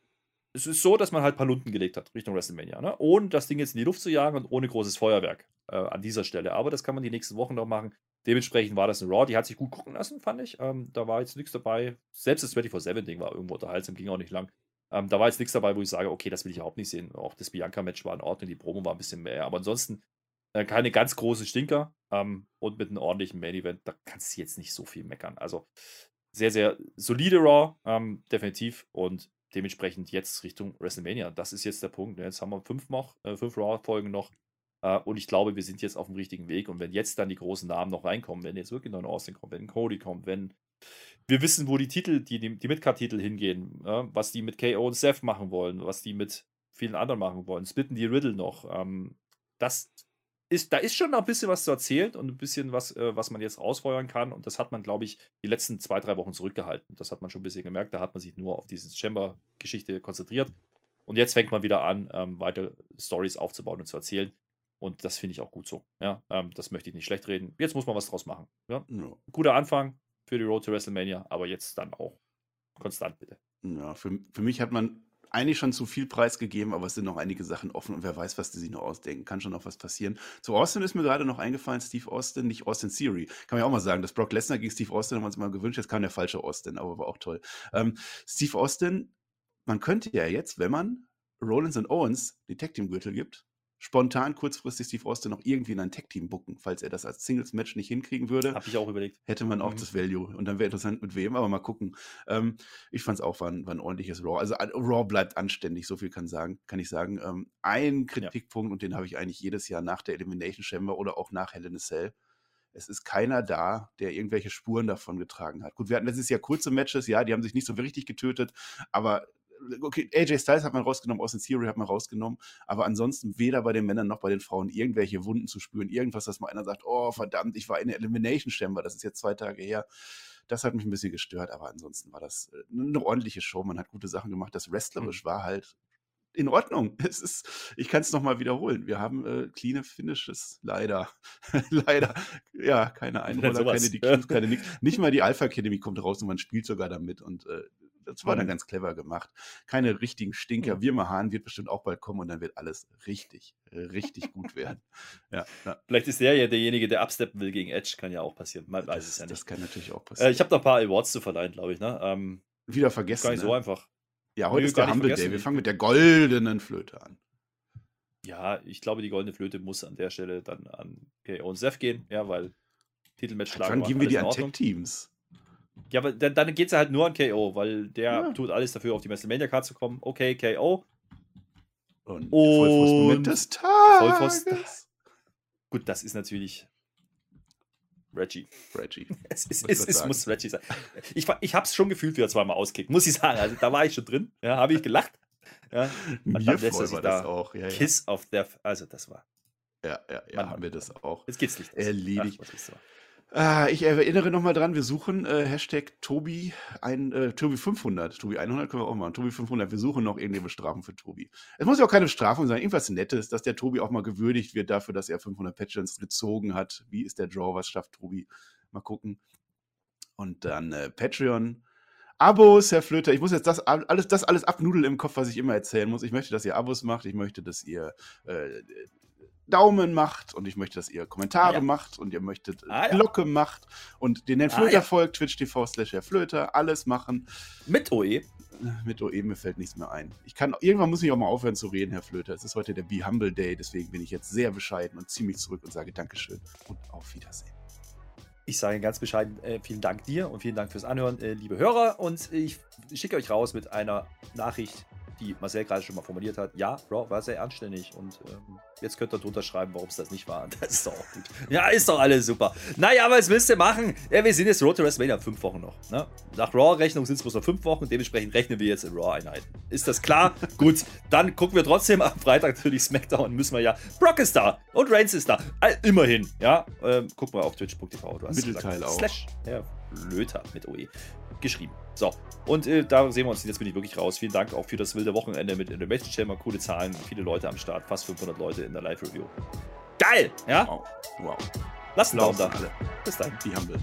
es ist so, dass man halt ein paar Lunden gelegt hat Richtung WrestleMania, ne? ohne das Ding jetzt in die Luft zu jagen und ohne großes Feuerwerk äh, an dieser Stelle. Aber das kann man die nächsten Wochen noch machen. Dementsprechend war das ein Raw, die hat sich gut gucken lassen, fand ich. Ähm, da war jetzt nichts dabei. Selbst das 24-7-Ding war irgendwo unterhaltsam, ging auch nicht lang. Ähm, da war jetzt nichts dabei, wo ich sage, okay, das will ich überhaupt nicht sehen. Auch das Bianca-Match war in Ordnung, die Promo war ein bisschen mehr. Aber ansonsten äh, keine ganz großen Stinker ähm, und mit einem ordentlichen Main-Event, da kannst du jetzt nicht so viel meckern. Also sehr, sehr solide Raw, ähm, definitiv. Und dementsprechend jetzt Richtung WrestleMania. Das ist jetzt der Punkt. Ne? Jetzt haben wir fünf, äh, fünf Raw-Folgen noch. Äh, und ich glaube, wir sind jetzt auf dem richtigen Weg. Und wenn jetzt dann die großen Namen noch reinkommen, wenn jetzt wirklich noch ein Austin kommt, wenn Cody kommt, wenn wir wissen, wo die Titel, die, die Midcard-Titel hingehen, ja, was die mit KO und Seth machen wollen, was die mit vielen anderen machen wollen. Splitten die Riddle noch. Ähm, das ist, da ist schon noch ein bisschen was zu erzählen und ein bisschen was, äh, was man jetzt rausfeuern kann. Und das hat man, glaube ich, die letzten zwei, drei Wochen zurückgehalten. Das hat man schon ein bisschen gemerkt. Da hat man sich nur auf diese Chamber-Geschichte konzentriert. Und jetzt fängt man wieder an, ähm, weitere Stories aufzubauen und zu erzählen. Und das finde ich auch gut so. Ja, ähm, das möchte ich nicht schlecht reden. Jetzt muss man was draus machen. Ja? ja. Guter Anfang für die Road to WrestleMania, aber jetzt dann auch konstant bitte. Ja, für, für mich hat man eigentlich schon zu viel Preis gegeben, aber es sind noch einige Sachen offen und wer weiß, was die sich noch ausdenken. Kann schon noch was passieren. Zu Austin ist mir gerade noch eingefallen, Steve Austin, nicht Austin Theory. Kann man ja auch mal sagen, dass Brock Lesnar gegen Steve Austin haben wir uns mal gewünscht, jetzt kam der falsche Austin, aber war auch toll. Ähm, Steve Austin, man könnte ja jetzt, wenn man Rollins und Owens die Tag Team Gürtel gibt, spontan kurzfristig Steve Austin noch irgendwie in ein Tech-Team bucken, falls er das als Singles-Match nicht hinkriegen würde. Habe ich auch überlegt. Hätte man auch mhm. das Value. Und dann wäre interessant mit wem, aber mal gucken. Ähm, ich fand es auch war ein, war ein, ordentliches Raw. Also Raw bleibt anständig, so viel kann, sagen, kann ich sagen. Ähm, ein Kritikpunkt, ja. und den habe ich eigentlich jedes Jahr nach der Elimination Chamber oder auch nach Hell in a Cell. Es ist keiner da, der irgendwelche Spuren davon getragen hat. Gut, wir hatten letztes Jahr kurze Matches, ja, die haben sich nicht so richtig getötet, aber okay, AJ Styles hat man rausgenommen, Austin Theory hat man rausgenommen, aber ansonsten weder bei den Männern noch bei den Frauen irgendwelche Wunden zu spüren, irgendwas, dass mal einer sagt, oh verdammt, ich war in der Elimination Chamber, das ist jetzt zwei Tage her. Das hat mich ein bisschen gestört, aber ansonsten war das äh, eine ordentliche Show. Man hat gute Sachen gemacht. Das Wrestlerisch mhm. war halt in Ordnung. Es ist, ich kann es nochmal wiederholen. Wir haben äh, clean Finishes, leider. leider. Ja, keine Einroller, keine DQs, keine nix. Nicht mal die Alpha Academy kommt raus und man spielt sogar damit. Und äh, das war dann mhm. ganz clever gemacht. Keine richtigen Stinker. Mhm. Wir Hahn wird bestimmt auch bald kommen und dann wird alles richtig, richtig gut werden. Ja, ja. Vielleicht ist der ja derjenige, der absteppen will gegen Edge. Kann ja auch passieren. Man weiß es ja nicht. Das kann natürlich auch passieren. Äh, ich habe noch ein paar Awards zu verleihen, glaube ich. Ne? Ähm, Wieder vergessen. Gar nicht ne? so einfach. Ja, heute ist der Humble Day. Wir fangen mit der goldenen Flöte an. Ja, ich glaube, die goldene Flöte muss an der Stelle dann an KO und Seth gehen, ja, weil Titelmatch schlagen. Dann geben wir die an Tech-Teams. Ja, aber dann, dann geht es halt nur an KO, weil der ja. tut alles dafür, auf die WrestleMania-Card zu kommen. Okay, KO. Und, und des Tages. Vollpfosten. Gut, das ist natürlich Reggie. Reggie. es, ist, es, es muss Reggie sein. Ich, ich habe es schon gefühlt, wie er zweimal auskickt, muss ich sagen. Also da war ich schon drin. Ja, habe ich gelacht. Ja. Mir voll war das auch. Ja, Kiss ja. of Death. Also das war. Ja, ja, ja, haben wir das auch. Jetzt geht's nicht. Erledigt. Ach, Ah, ich erinnere nochmal dran, wir suchen äh, Hashtag Tobi, ein, äh, Tobi 500. Tobi 100 können wir auch machen. Tobi 500. Wir suchen noch irgendeine Bestrafung für Tobi. Es muss ja auch keine Bestrafung sein, irgendwas Nettes, dass der Tobi auch mal gewürdigt wird dafür, dass er 500 Patches gezogen hat. Wie ist der Draw? Was schafft Tobi? Mal gucken. Und dann äh, Patreon. Abos, Herr Flöter. Ich muss jetzt das alles, das alles abnudeln im Kopf, was ich immer erzählen muss. Ich möchte, dass ihr Abos macht. Ich möchte, dass ihr äh, Daumen macht und ich möchte, dass ihr Kommentare ja. macht und ihr möchtet ah, Glocke ja. macht und den Herrn ah, Flöter ah, ja. folgt, Twitch TV slash Herr Flöter, alles machen. Mit OE. mit OE, mir fällt nichts mehr ein. Ich kann, irgendwann muss ich auch mal aufhören zu reden, Herr Flöter. Es ist heute der Be Humble Day, deswegen bin ich jetzt sehr bescheiden und ziehe mich zurück und sage Dankeschön und auf Wiedersehen. Ich sage ganz bescheiden äh, vielen Dank dir und vielen Dank fürs Anhören, äh, liebe Hörer. Und ich schicke euch raus mit einer Nachricht, die Marcel gerade schon mal formuliert hat. Ja, Raw war sehr anständig und ähm, jetzt könnt ihr drunter schreiben, warum es das nicht war. Das ist doch auch gut. Ja, ist doch alles super. Naja, was willst du machen? Ja, wir sind jetzt Road to WrestleMania fünf Wochen noch. Ne? Nach Raw-Rechnung sind es bloß noch fünf Wochen. Dementsprechend rechnen wir jetzt in Raw-Einheiten. Ist das klar? gut, dann gucken wir trotzdem am Freitag natürlich SmackDown. Müssen wir ja. Brock ist da und Reigns ist da. Immerhin. Ja, ähm, guck mal auf twitch.tv. Mittelteil gesagt, auch. Slash. Ja, Löter mit OE geschrieben. So, und äh, da sehen wir uns. Jetzt bin ich wirklich raus. Vielen Dank auch für das wilde Wochenende mit Innovation Chamber. Coole Zahlen, viele Leute am Start, fast 500 Leute in der Live-Review. Geil! Ja? Wow. wow. Lasst einen Daumen da. Alle. Bis dann. Die Humble.